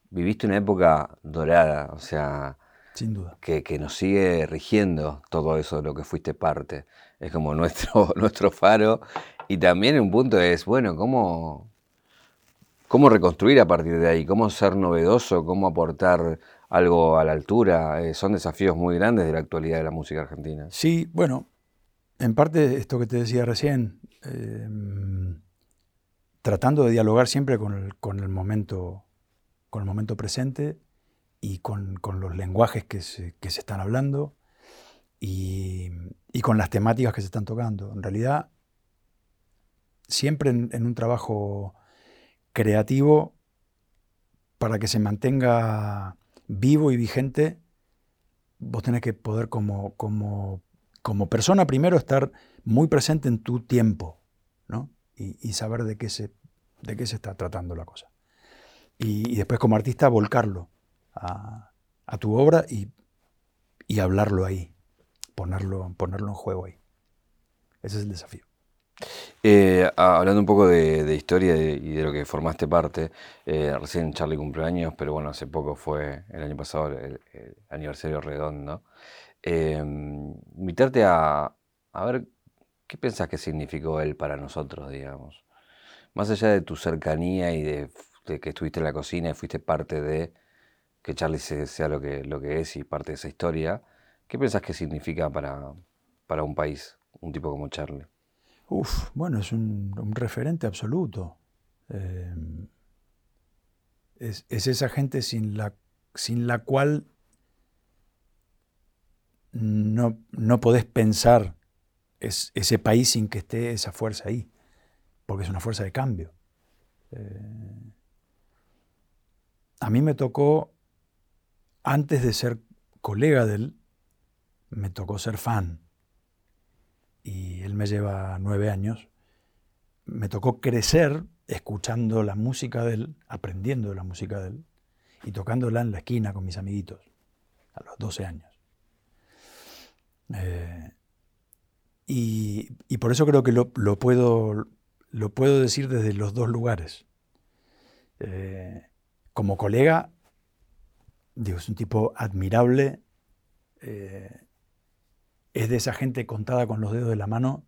[SPEAKER 1] viviste una época dorada, o sea,
[SPEAKER 2] Sin duda.
[SPEAKER 1] que, que nos sigue rigiendo todo eso de lo que fuiste parte. Es como nuestro, nuestro faro. Y también un punto es, bueno, ¿cómo, cómo reconstruir a partir de ahí? ¿Cómo ser novedoso? ¿Cómo aportar algo a la altura? Eh, son desafíos muy grandes de la actualidad de la música argentina.
[SPEAKER 2] Sí, bueno, en parte esto que te decía recién, eh, tratando de dialogar siempre con el, con el momento, con el momento presente y con, los lenguajes que se, están hablando y, con las temáticas que se están tocando. En realidad, siempre en, un trabajo creativo, para que se mantenga vivo y vigente, vos tenés que poder como, como, como persona primero estar muy presente en tu tiempo ¿no? y, saber de qué, se, de qué se está tratando la cosa. Y, después como artista volcarlo a, tu obra y, y, hablarlo ahí, ponerlo, ponerlo en juego ahí. Ese es el desafío.
[SPEAKER 1] Eh, hablando un poco de, historia y de lo que formaste parte, eh, recién Charlie cumplió años, pero bueno, hace poco fue el año pasado el, aniversario redondo. Eh, invitarte a, ver qué pensás que significó él para nosotros, digamos. Más allá de tu cercanía y de, que estuviste en la cocina y fuiste parte de que Charlie sea lo que, lo que es y parte de esa historia, ¿qué pensás que significa para, para un país, un tipo como Charlie?
[SPEAKER 2] Uf, bueno, es un, referente absoluto. Eh, es, esa gente sin la, sin la cual no, no podés pensar es, ese país sin que esté esa fuerza ahí, porque es una fuerza de cambio. Eh, a mí me tocó, antes de ser colega de él, me tocó ser fan y él me lleva nueve años, me tocó crecer escuchando la música de él, aprendiendo la música de él y tocándola en la esquina con mis amiguitos a los 12 años. Eh, y, por eso creo que lo, puedo, lo puedo decir desde los dos lugares. Eh, como colega, digo, es un tipo admirable, eh, es de esa gente contada con los dedos de la mano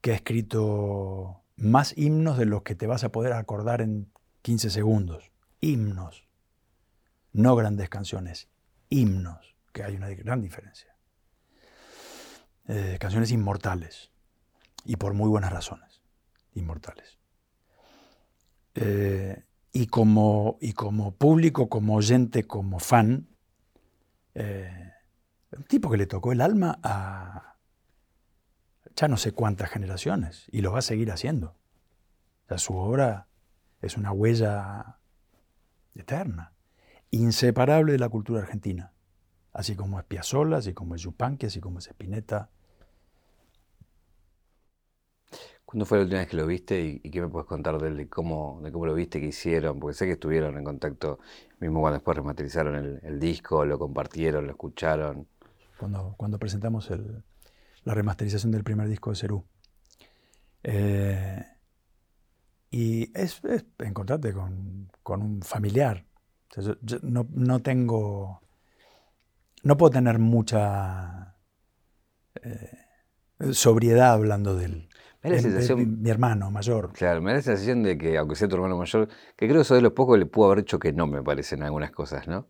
[SPEAKER 2] que ha escrito más himnos de los que te vas a poder acordar en 15 segundos. Himnos, no grandes canciones, himnos, que hay una gran diferencia. Eh, canciones inmortales, y por muy buenas razones, inmortales. Eh, y, como, y como público, como oyente, como fan, eh, un tipo que le tocó el alma a ya no sé cuántas generaciones y lo va a seguir haciendo. su obra es una huella eterna, inseparable de la cultura argentina, así como es Piazzolla, así como es Yupanqui, así como es Spinetta.
[SPEAKER 1] ¿Cuándo fue la última vez que lo viste y, qué me puedes contar de, de, cómo, de cómo lo viste, qué hicieron? Porque sé que estuvieron en contacto, mismo cuando después remasterizaron el, el disco, lo compartieron, lo escucharon
[SPEAKER 2] cuando, cuando presentamos la remasterización del primer disco de Cerú. Eh, y es, encontrarte con, un familiar. no, tengo. No puedo tener mucha eh, sobriedad hablando de él. Me da la sensación, mi hermano mayor.
[SPEAKER 1] Claro, me da la sensación de que, aunque sea tu hermano mayor, que creo que eso de los pocos le pudo haber hecho que no me parecen algunas cosas, ¿no?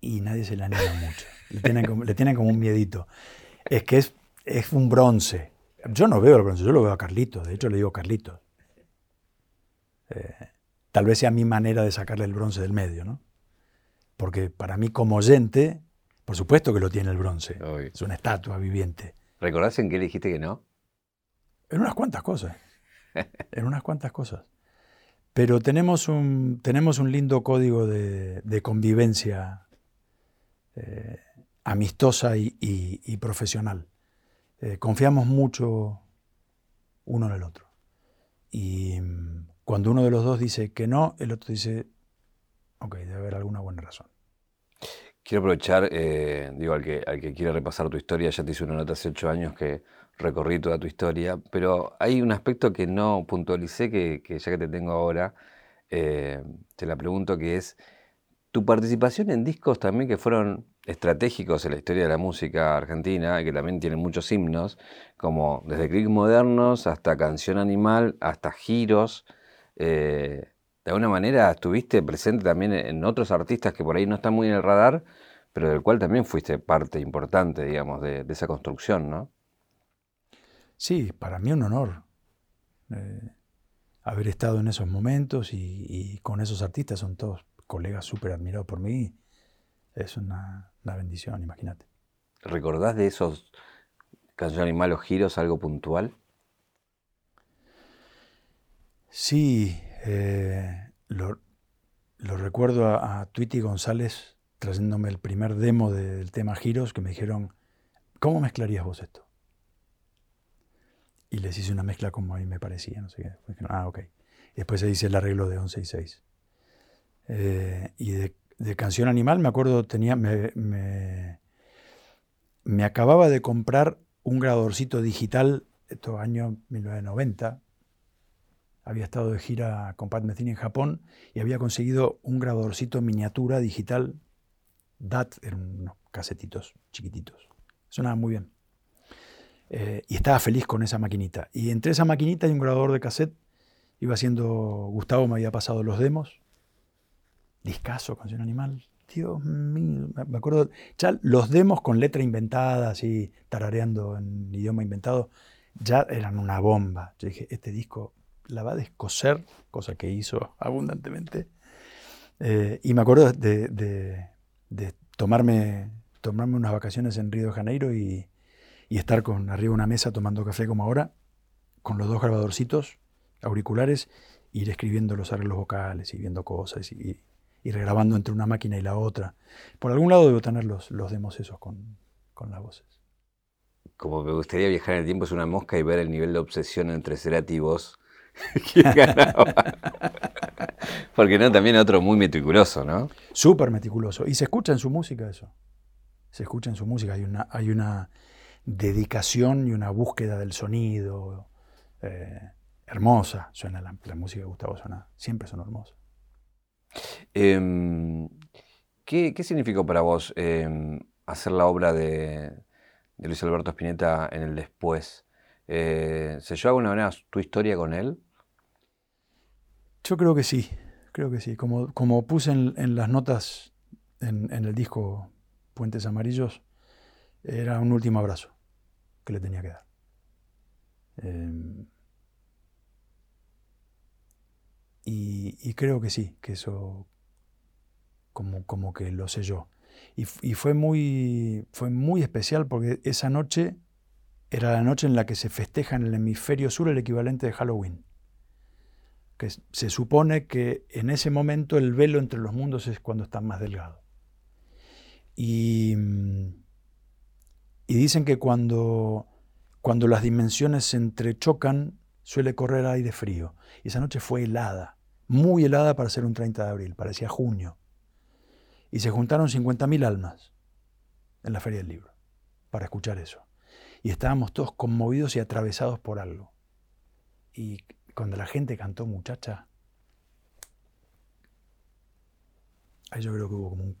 [SPEAKER 2] Y nadie se le anima mucho. Le tienen, como, le tienen como un miedito. Es que es, es un bronce. Yo no veo el bronce, yo lo veo a Carlitos. De hecho, le digo Carlitos. Eh, tal vez sea mi manera de sacarle el bronce del medio, ¿no? Porque para mí, como oyente, por supuesto que lo tiene el bronce. Es una estatua viviente.
[SPEAKER 1] ¿Recordás en qué le dijiste que no?
[SPEAKER 2] En unas cuantas cosas. en unas cuantas cosas. Pero tenemos un, tenemos un lindo código de, de convivencia eh, amistosa y, profesional. Eh, confiamos mucho uno en el otro. Y mm, cuando uno de los dos dice que no, el otro dice, ok, debe haber alguna buena razón.
[SPEAKER 1] Quiero aprovechar, eh, digo, al que, al que quiere repasar tu historia, ya te hice una nota hace ocho años que recorrí toda tu historia, pero hay un aspecto que no puntualicé, que, ya que te tengo ahora, eh, te la pregunto, que es tu participación en discos también que fueron estratégicos en la historia de la música argentina, que también tienen muchos himnos, como desde Click Modernos hasta Canción Animal, hasta Giros. Eh, de alguna manera estuviste presente también en otros artistas que por ahí no están muy en el radar, pero del cual también fuiste parte importante, digamos, de, esa construcción, ¿no?
[SPEAKER 2] Sí, para mí un honor eh, haber estado en esos momentos y, y, con esos artistas, son todos colegas súper admirados por mí es una, bendición, imagínate.
[SPEAKER 1] ¿Recordás de esos canciones animal o giros algo puntual?
[SPEAKER 2] Sí, eh, lo, recuerdo a, a Twitty González trayéndome el primer demo del tema Giros, que me dijeron, ¿cómo mezclarías vos esto? Y les hice una mezcla como a mí me parecía, no sé qué. ah, ok. después se hice el arreglo de 11 y 6. Eh, y de, Canción Animal me acuerdo, tenía, me, me, acababa de comprar un grabadorcito digital, esto año 1990. Había estado de gira con Pat Metheny en Japón y había conseguido un grabadorcito miniatura digital DAT, eran unos casetitos chiquititos. Sonaba muy bien. Eh, y estaba feliz con esa maquinita. Y entre esa maquinita y un grabador de cassette iba haciendo, Gustavo me había pasado los demos. Discaso, canción animal. Dios mío, me acuerdo, ya los demos con letra inventada, así tarareando en idioma inventado, ya eran una bomba. Yo dije, este disco la va a descoser, cosa que hizo abundantemente. Eh, y me acuerdo de, de tomarme, tomarme unas vacaciones en Río de Janeiro y, estar con arriba de una mesa tomando café como ahora, con los dos grabadorcitos, auriculares, ir escribiendo los arreglos vocales y viendo cosas y, y regrabando entre una máquina y la otra. Por algún lado debo tener los, los demos esos con, con las voces.
[SPEAKER 1] Como me gustaría viajar en el tiempo es una mosca y ver el nivel de obsesión entre Cerati y vos. Porque no, también otro muy meticuloso, ¿no?
[SPEAKER 2] Súper meticuloso. Y se escucha en su música eso. Se escucha en su música. Hay una, hay una dedicación y una búsqueda del sonido eh, hermosa. Suena la, música de Gustavo suena, siempre son hermosa.
[SPEAKER 1] Em, ¿qué, significó para vos em, hacer la obra de, de, Luis Alberto Spinetta en el después? Eh, ¿Se llevó alguna manera tu historia con él?
[SPEAKER 2] Yo creo que sí, creo que sí. Como, como puse en, las notas en, el disco Puentes Amarillos, era un último abrazo que le tenía que dar. Y, creo que sí, que eso como, como que lo sé yo. Y, y, fue, muy, fue muy especial porque esa noche era la noche en la que se festeja en el hemisferio sur el equivalente de Halloween que se supone que en ese momento el velo entre los mundos es cuando está más delgado. Y, dicen que cuando, cuando las dimensiones se entrechocan suele correr aire frío. Y esa noche fue helada, muy helada para ser un 30 de abril, parecía junio. Y se juntaron 50.000 almas en la Feria del Libro para escuchar eso. Y estábamos todos conmovidos y atravesados por algo. Y cuando la gente cantó muchacha, ahí yo creo que hubo como un...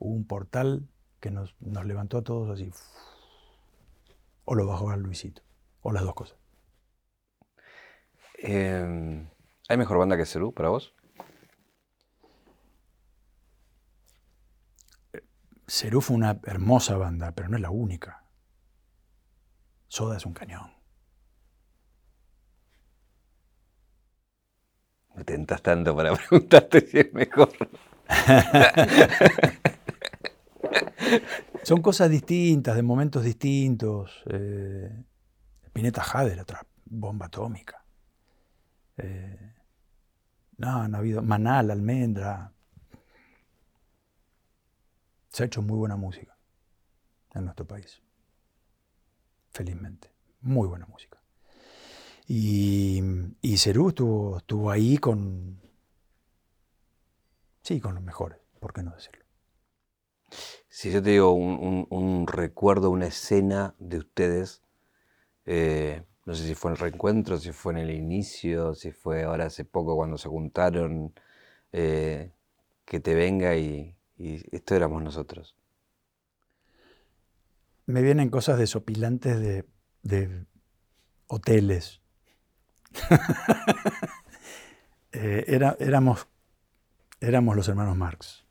[SPEAKER 2] Hubo un portal que nos, levantó a todos así. O lo bajó a Luisito. O las dos cosas.
[SPEAKER 1] Em, ¿Hay mejor banda que Cerú para vos?
[SPEAKER 2] Cerú fue una hermosa banda, pero no es la única. Soda es un cañón.
[SPEAKER 1] Me tentas tanto para preguntarte si es mejor.
[SPEAKER 2] Son cosas distintas, de momentos distintos. Eh, Pineta Jader, otra bomba atómica. Eh, no, no ha habido. Manal, Almendra. Se ha hecho muy buena música en nuestro país. Felizmente. Muy buena música. Y, y Cerú estuvo, ahí con, sí, con los mejores, ¿por qué no decirlo?
[SPEAKER 1] Si yo te digo un, recuerdo, una escena de ustedes, eh, no sé si fue en el reencuentro, si fue en el inicio, si fue ahora hace poco cuando se juntaron, eh, que te venga y, esto éramos nosotros.
[SPEAKER 2] Me vienen cosas desopilantes de, de hoteles, Eh, era, éramos, éramos los hermanos Marx.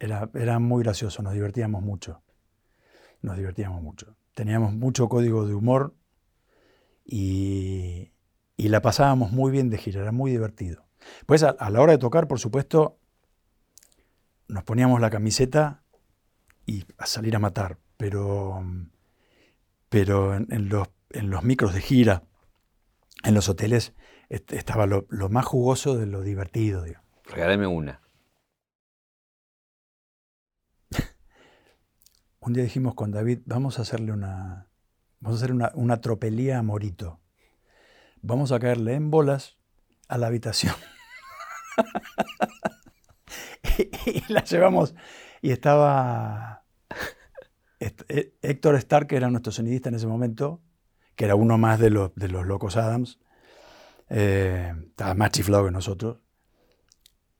[SPEAKER 2] Era, era muy gracioso, nos divertíamos mucho. Nos divertíamos mucho. Teníamos mucho código de humor y, y la pasábamos muy bien de gira, era muy divertido. Pues a, la hora de tocar, por supuesto, nos poníamos la camiseta y a salir a matar, pero, pero en, los, en los micros de gira, en los hoteles, estaba lo, más jugoso de lo divertido.
[SPEAKER 1] Regálame una.
[SPEAKER 2] Un día dijimos con David, vamos a hacerle una, vamos a hacer una, una tropelía a Morito. Vamos a caerle en bolas a la habitación. y, la llevamos. Y estaba eh, Héctor Stark, que era nuestro sonidista en ese momento, que era uno más de los, de los locos Adams. Eh, estaba más chiflado que nosotros.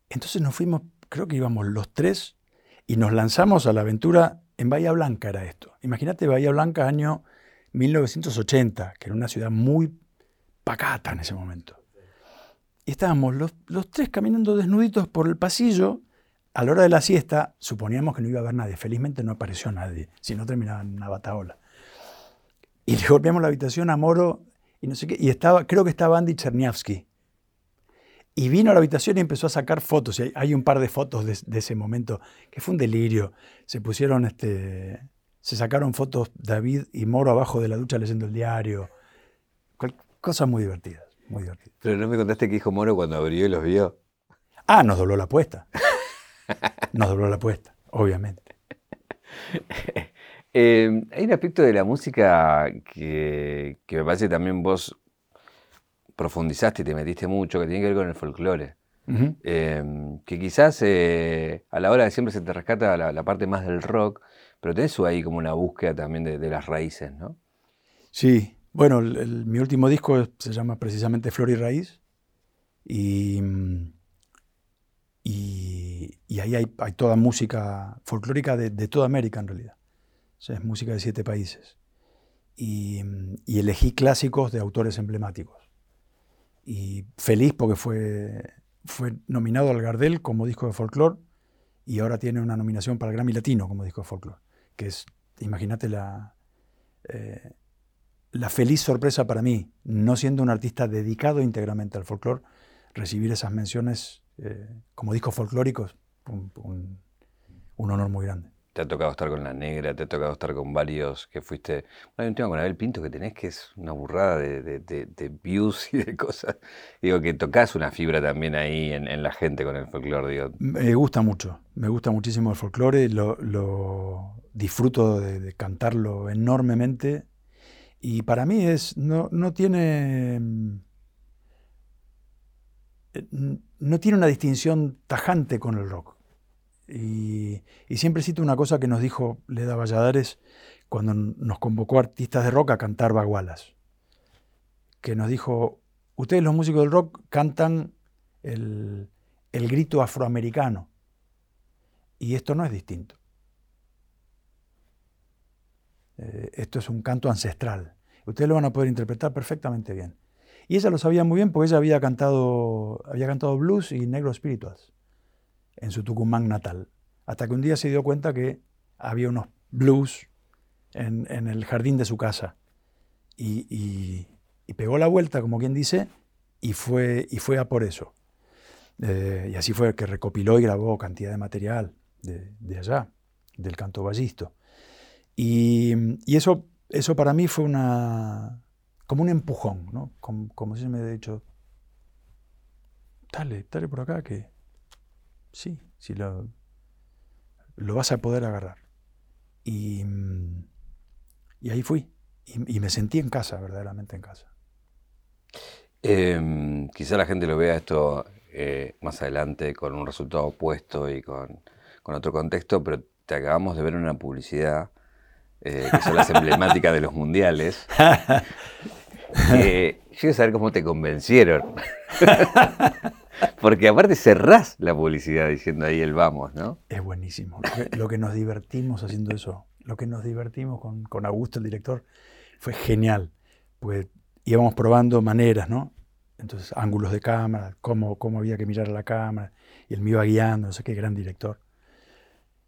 [SPEAKER 2] Entonces nos fuimos, creo que íbamos los tres, y nos lanzamos a la aventura en Bahía Blanca, era esto. Imagínate Bahía Blanca, año 1980, que era una ciudad muy pacata en ese momento. Y estábamos los, tres caminando desnuditos por el pasillo. A la hora de la siesta, suponíamos que no iba a haber nadie. Felizmente no apareció nadie, si no terminaba en una bataola. Y le golpeamos la habitación a Moro y no sé qué. Y estaba, creo que estaba Andy Cherniavsky. Y vino a la habitación y empezó a sacar fotos. Y hay, un par de fotos de, ese momento, que fue un delirio. Se pusieron, este, se sacaron fotos David y Moro abajo de la ducha leyendo el diario. Cosas muy divertidas. Muy
[SPEAKER 1] Pero no me contaste qué dijo Moro cuando abrió y los vio.
[SPEAKER 2] Ah, nos dobló la apuesta. Nos dobló la apuesta, obviamente.
[SPEAKER 1] Eh, hay un aspecto de la música que, me parece que también vos profundizaste y te metiste mucho, que tiene que ver con el folclore. Eh, que quizás eh, a la hora de siempre se te rescata la, parte más del rock, pero tenés ahí como una búsqueda también de, de las raíces, ¿no?
[SPEAKER 2] Sí, bueno, mi último disco se llama precisamente Flor y Raíz. Y, y, ahí hay, toda música folclórica de, toda América en realidad. es música de siete países. Y, elegí clásicos de autores emblemáticos. Y feliz porque fue, fue nominado al Gardel como disco de folclore y ahora tiene una nominación para el Grammy Latino como disco de folclore. Que es, imagínate la... Eh, la feliz sorpresa para mí, no siendo un artista dedicado íntegramente al folclore, recibir esas menciones eh, como discos folclóricos, un, honor muy grande.
[SPEAKER 1] Te ha tocado estar con La Negra, te ha tocado estar con varios que fuiste... hay un tema con Abel Pinto que tenés que es una burrada de, views y de cosas. Digo, que tocas una fibra también ahí en, la gente con el folclore.
[SPEAKER 2] Me gusta mucho, me gusta muchísimo el folclore, lo, lo disfruto de cantarlo enormemente y para mí es, no, tiene, eh, no tiene una distinción tajante con el rock. Y, siempre cito una cosa que nos dijo Leda Valladares cuando nos convocó artistas de rock a cantar bagualas. Que nos dijo, ustedes los músicos del rock cantan el, grito afroamericano. Y esto no es distinto. Eh, esto es un canto ancestral. Ustedes lo van a poder interpretar perfectamente bien. Y ella lo sabía muy bien porque ella había cantado, había cantado blues y negro spirituals en su Tucumán natal. Hasta que un día se dio cuenta que había unos blues en, el jardín de su casa. Y, pegó la vuelta, como quien dice, y fue, y fue a por eso. Eh, y así fue que recopiló y grabó cantidad de material de, allá, del canto ballisto. Y, eso eso para mí fue una, como un empujón, ¿no? Como, si me hubiera dicho, dale, dale por acá que sí, sí lo, lo vas a poder agarrar. Y, y ahí fui. Y, me sentí en casa, verdaderamente en casa.
[SPEAKER 1] Em, quizá la gente lo vea esto eh, más adelante con un resultado opuesto y con, con, otro contexto, pero te acabamos de ver una publicidad eh, que son las emblemáticas de los mundiales. Eh, yo quiero saber cómo te convencieron. Porque aparte cerrás la publicidad diciendo ahí el vamos, ¿no?
[SPEAKER 2] Es buenísimo. Lo que, nos divertimos haciendo eso, lo que nos divertimos con, con, Augusto, el director, fue genial. Pues íbamos probando maneras, ¿no? Entonces, ángulos de cámara, cómo, cómo había que mirar a la cámara, y él me iba guiando, no sé qué gran director.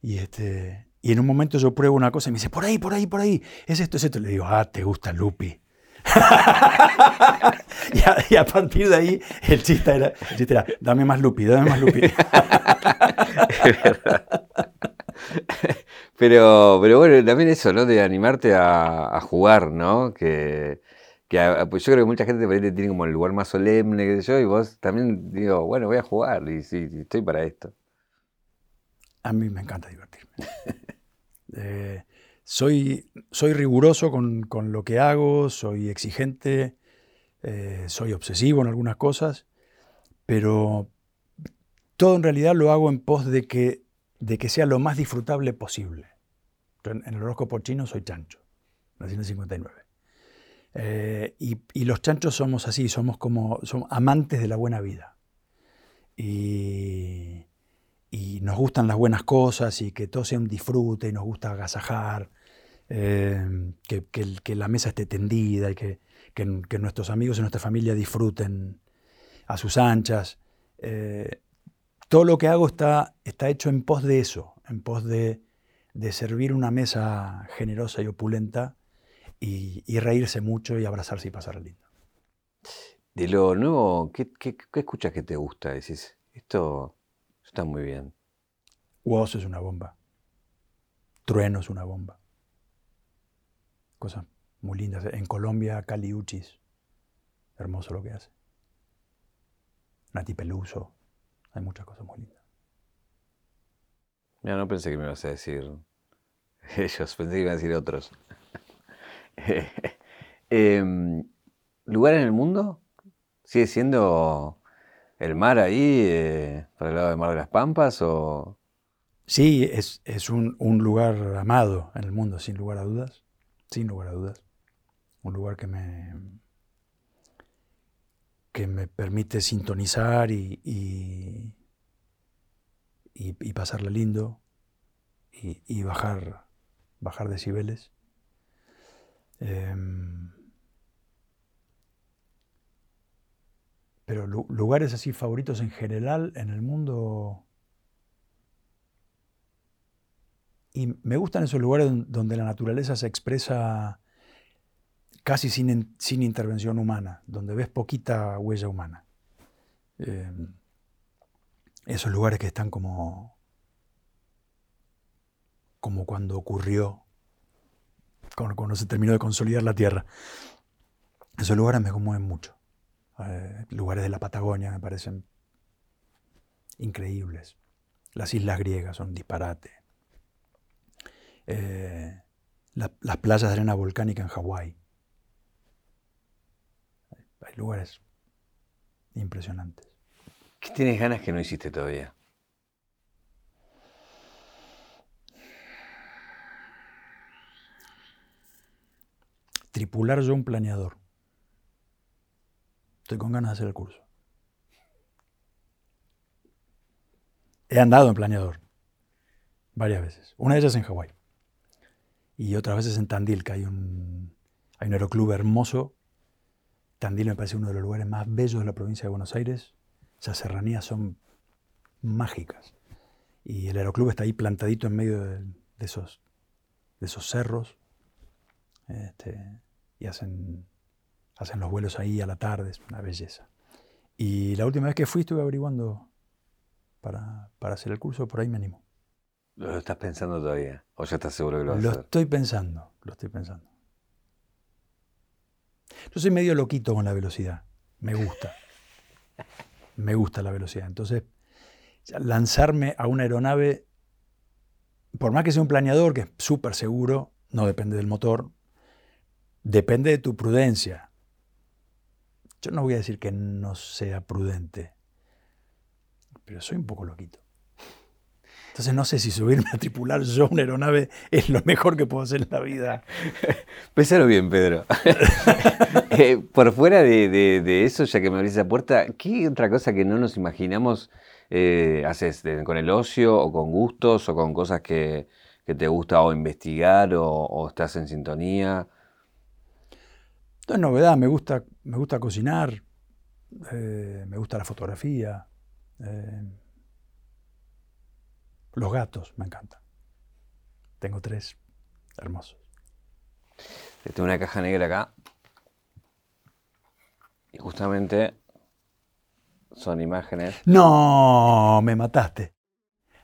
[SPEAKER 2] Y este, y en un momento yo pruebo una cosa y me dice, por ahí, por ahí, por ahí, es esto, es esto. Le digo, ah, te gusta Lupi. y, a, partir de ahí el chiste, era, el chiste era, dame más Lupi, dame más Lupi.
[SPEAKER 1] es verdad. Pero, pero bueno, también eso, ¿no? De animarte a, jugar, ¿no? Que, pues yo creo que mucha gente por ahí tiene como el lugar más solemne, que yo, y vos también digo, bueno, voy a jugar y sí, estoy para esto.
[SPEAKER 2] A mí me encanta divertirme. Eh, soy, soy riguroso con, lo que hago, soy exigente, eh, soy obsesivo en algunas cosas, pero todo en realidad lo hago en pos de que, de que sea lo más disfrutable posible. En, el horóscopo chino soy chancho, nací en el 59. Eh, y, los chanchos somos así, somos como somos amantes de la buena vida. Y, y, nos gustan las buenas cosas y que todo sea un disfrute y nos gusta agasajar, eh, que, que, la mesa esté tendida y que, que, nuestros amigos y nuestra familia disfruten a sus anchas. Eh, todo lo que hago está, está hecho en pos de eso, en pos de, de servir una mesa generosa y opulenta y, reírse mucho y abrazarse y pasar lindo.
[SPEAKER 1] De lo nuevo, ¿qué, qué, escuchas que te gusta? Decís, esto está muy bien.
[SPEAKER 2] Woz es una bomba. Trueno es una bomba. Cosas muy lindas. En Colombia, Cali Uchis. Hermoso lo que hace. Nati Peluso. Hay muchas cosas muy lindas.
[SPEAKER 1] Ya no pensé que me ibas a decir ellos, pensé que iban a decir otros. eh, ¿Lugar en el mundo? ¿Sigue siendo el mar ahí, eh, para el lado del Mar de las Pampas? O...
[SPEAKER 2] Sí, es, un, lugar amado en el mundo, sin lugar a dudas. Sin lugar a dudas. Un lugar que me, que me permite sintonizar y, y, lindo y, bajar, bajar decibeles. Em, pero lugares así favoritos en general en el mundo. Y me gustan esos lugares donde la naturaleza se expresa casi sin, sin intervención humana, donde ves poquita huella humana. Em, esos lugares que están como, como cuando ocurrió cuando, se terminó de consolidar la tierra. Esos lugares me conmueven mucho. Eh, lugares de la Patagonia me parecen increíbles. Las islas griegas son disparate. Eh, las playas de arena volcánica en Hawái. Hay lugares impresionantes.
[SPEAKER 1] ¿Qué tienes ganas que no hiciste todavía?
[SPEAKER 2] tripular yo un planeador. Estoy con ganas de hacer el curso. He andado en planeador varias veces. Una de ellas en Hawái. Y otras veces en Tandil, que hay un, hay un aeroclub hermoso. Tandil me parece uno de los lugares más bellos de la provincia de Buenos Aires. Esas serranías son mágicas. Y el aeroclub está ahí plantadito en medio de, esos, de esos cerros. Este, y hacen, hacen los vuelos ahí a la tarde, es una belleza. Y la última vez que fui estuve averiguando para, hacer el curso, por ahí me animo.
[SPEAKER 1] ¿Lo estás pensando todavía? ¿O ya estás seguro que lo vas
[SPEAKER 2] a
[SPEAKER 1] hacer?
[SPEAKER 2] Lo estoy pensando, lo estoy pensando. Yo soy medio loquito con la velocidad. Me gusta. Me gusta la velocidad. Entonces, lanzarme a una aeronave, por más que sea un planeador, que es súper seguro, no depende del motor, Depende de tu prudencia. Yo no voy a decir que no sea prudente, pero soy un poco loquito. Entonces no sé si subirme a tripular yo una aeronave es lo mejor que puedo hacer en la vida.
[SPEAKER 1] Pensalo bien, Pedro. Eh, por fuera de, eso, ya que me abrís esa puerta, ¿qué otra cosa que no nos imaginamos eh, haces con el ocio o con gustos o con cosas que, te gusta o investigar o estás en sintonía?
[SPEAKER 2] No es novedad, me gusta, me gusta cocinar, eh, me gusta la fotografía. Eh, los gatos me encantan. Tengo tres hermosos.
[SPEAKER 1] Tengo una caja negra acá. Y justamente son imágenes.
[SPEAKER 2] No, me mataste.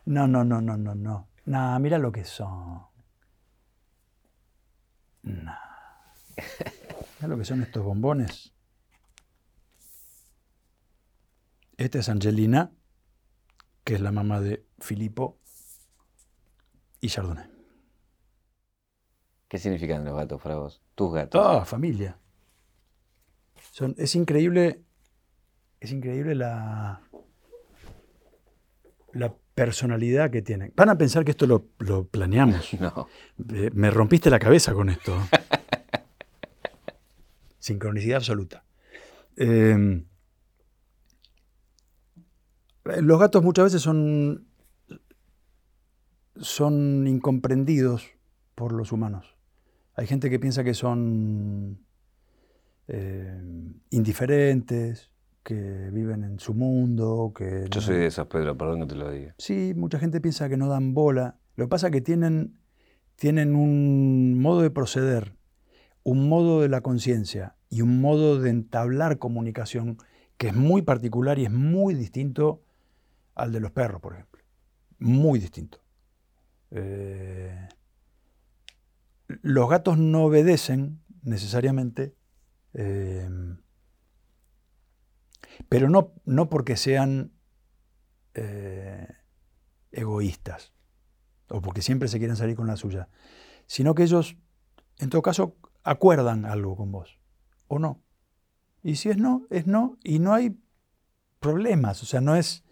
[SPEAKER 2] No, no, no, no, no, no. Nah, mira lo que son. Nah. Mira lo que son estos bombones. Esta es Angelina, que es la mamá de Filipo y Chardonnay.
[SPEAKER 1] ¿Qué significan los gatos para vos? Tus gatos.
[SPEAKER 2] Ah, familia. Son, es increíble, es increíble la, la personalidad que tienen. Van a pensar que esto lo, lo planeamos.
[SPEAKER 1] No.
[SPEAKER 2] Eh, Me rompiste la cabeza con esto. Sincronicidad absoluta. Eh, los gatos muchas veces son, son incomprendidos por los humanos. Hay gente que piensa que son eh, indiferentes, que viven en su mundo, que...
[SPEAKER 1] Yo
[SPEAKER 2] no-
[SPEAKER 1] soy de esos, Pedro, perdón que te lo diga.
[SPEAKER 2] Sí, mucha gente piensa que no dan bola. Lo que pasa es que tienen, tienen un modo de proceder, un modo de la conciencia y un modo de entablar comunicación que es muy particular y es muy distinto al de los perros, por ejemplo. Muy distinto. Eh, los gatos no obedecen necesariamente, eh, pero no, no porque sean eh, egoístas o porque siempre se quieren salir con la suya, sino que ellos, en todo caso, acuerdan algo con vos o no. Y si es no, es no, y no hay problemas, o sea, no es,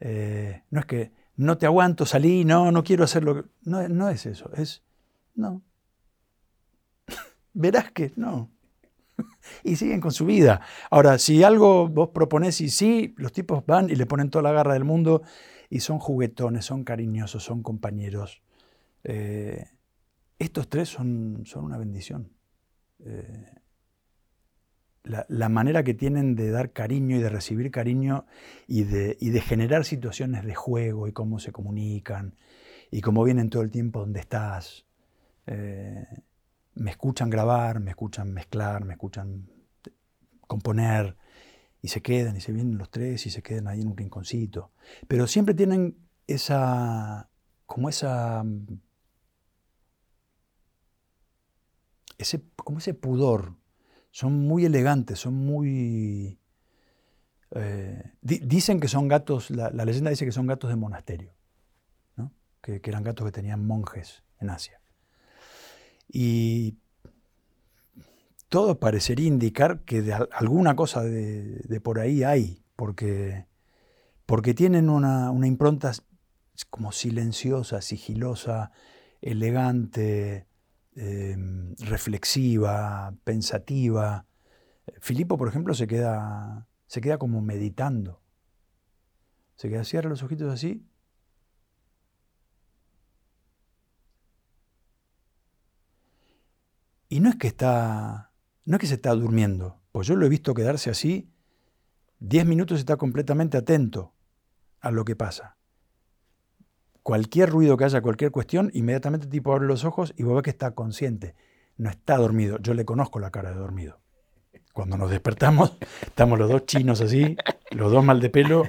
[SPEAKER 2] no es que no te aguanto, salí, no, no quiero hacerlo, no, no es eso, es no. Verás que no. y siguen con su vida. Ahora, si algo vos proponés y sí, los tipos van y le ponen toda la garra del mundo y son juguetones, son cariñosos, son compañeros. Eh, estos tres son, son una bendición. Eh, la, manera que tienen de dar cariño y de recibir cariño y de, y de generar situaciones de juego y cómo se comunican y cómo vienen todo el tiempo donde estás. Eh, me escuchan grabar, me escuchan mezclar, me escuchan componer y se quedan y se vienen los tres y se quedan ahí en un rinconcito. Pero siempre tienen esa, como esa, ese, como ese pudor. Son muy elegantes, son muy... eh, di- dicen que son gatos, la, leyenda dice que son gatos de monasterio, ¿no? que, que eran gatos que tenían monjes en Asia. Y todo parecería indicar que alguna cosa de, de por ahí hay, porque, porque tienen una, una impronta como silenciosa, sigilosa, elegante, eh, reflexiva, pensativa. Filipo, por ejemplo, se queda, se queda como meditando. Se queda, cierra los ojitos así Y no es que está, no es que se está durmiendo, pues yo lo he visto quedarse así, 10 minutos está completamente atento a lo que pasa. Cualquier ruido que haya, cualquier cuestión, inmediatamente el tipo abre los ojos y vos ves que está consciente. No está dormido. Yo le conozco la cara de dormido. Cuando nos despertamos, estamos los dos chinos así, los dos mal de pelo,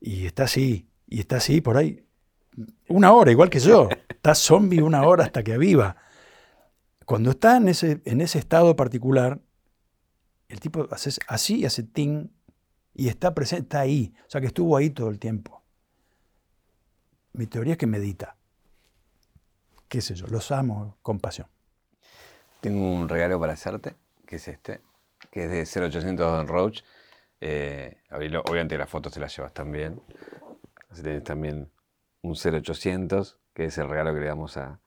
[SPEAKER 2] y está así, y está así por ahí. Una hora, igual que yo. Está zombie una hora hasta que aviva. Cuando está en ese, en ese estado particular, el tipo hace así hace ting y está presente, está ahí. O sea que estuvo ahí todo el tiempo. Mi teoría es que medita. ¿Qué sé yo? Los amo con pasión.
[SPEAKER 1] Tengo un regalo para hacerte, que es este, que es de 0800 Don Roach. Eh, abrilo. obviamente las fotos te las llevas también. Así tenés también un 0800, que es el regalo que le damos a,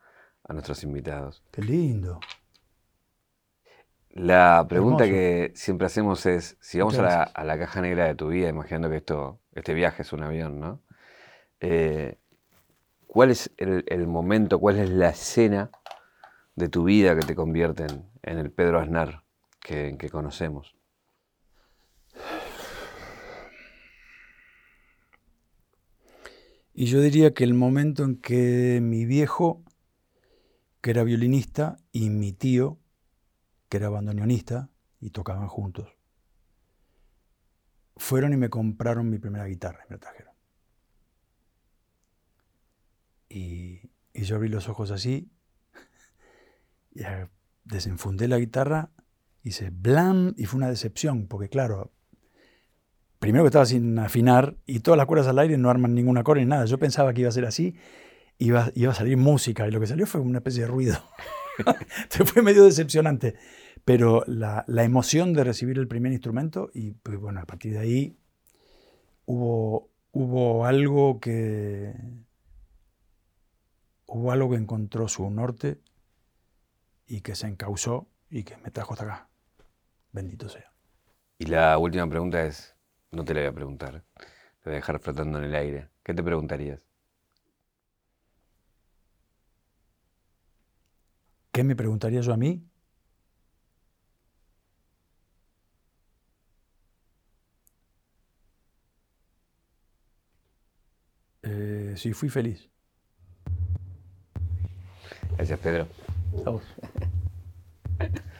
[SPEAKER 1] a nuestros invitados.
[SPEAKER 2] Qué lindo.
[SPEAKER 1] La pregunta
[SPEAKER 2] Hermoso.
[SPEAKER 1] que siempre hacemos es, si vamos la, a la caja negra de tu vida, imaginando que esto, este viaje es un avión, ¿no? Eh, ¿Cuál es el, momento, cuál es la escena de tu vida que te convierte en, en el Pedro Aznar que, que conocemos?
[SPEAKER 2] Y yo diría que el momento en que mi viejo, que era violinista, y mi tío, que era bandoneonista, y tocaban juntos, fueron y me compraron mi primera guitarra y me la trajeron. Y, yo abrí los ojos así, y desenfundé la guitarra, hice blam, y fue una decepción, porque claro, primero que estaba sin afinar, y todas las cuerdas al aire no arman ningún acorde ni nada. Yo pensaba que iba a ser así, iba, iba a salir música, y lo que salió fue una especie de ruido. fue medio decepcionante. Pero la, la, emoción de recibir el primer instrumento, y pues bueno, a partir de ahí hubo, hubo algo que hubo algo que encontró su norte y que se encausó y que me trajo hasta acá. Bendito sea.
[SPEAKER 1] Y la última pregunta es, no te la voy a preguntar, te voy a dejar flotando en el aire. ¿Qué te preguntarías?
[SPEAKER 2] ¿Qué me preguntaría yo a mí? Eh, sí, fui feliz.
[SPEAKER 1] Gracias, Pedro.
[SPEAKER 2] Vamos.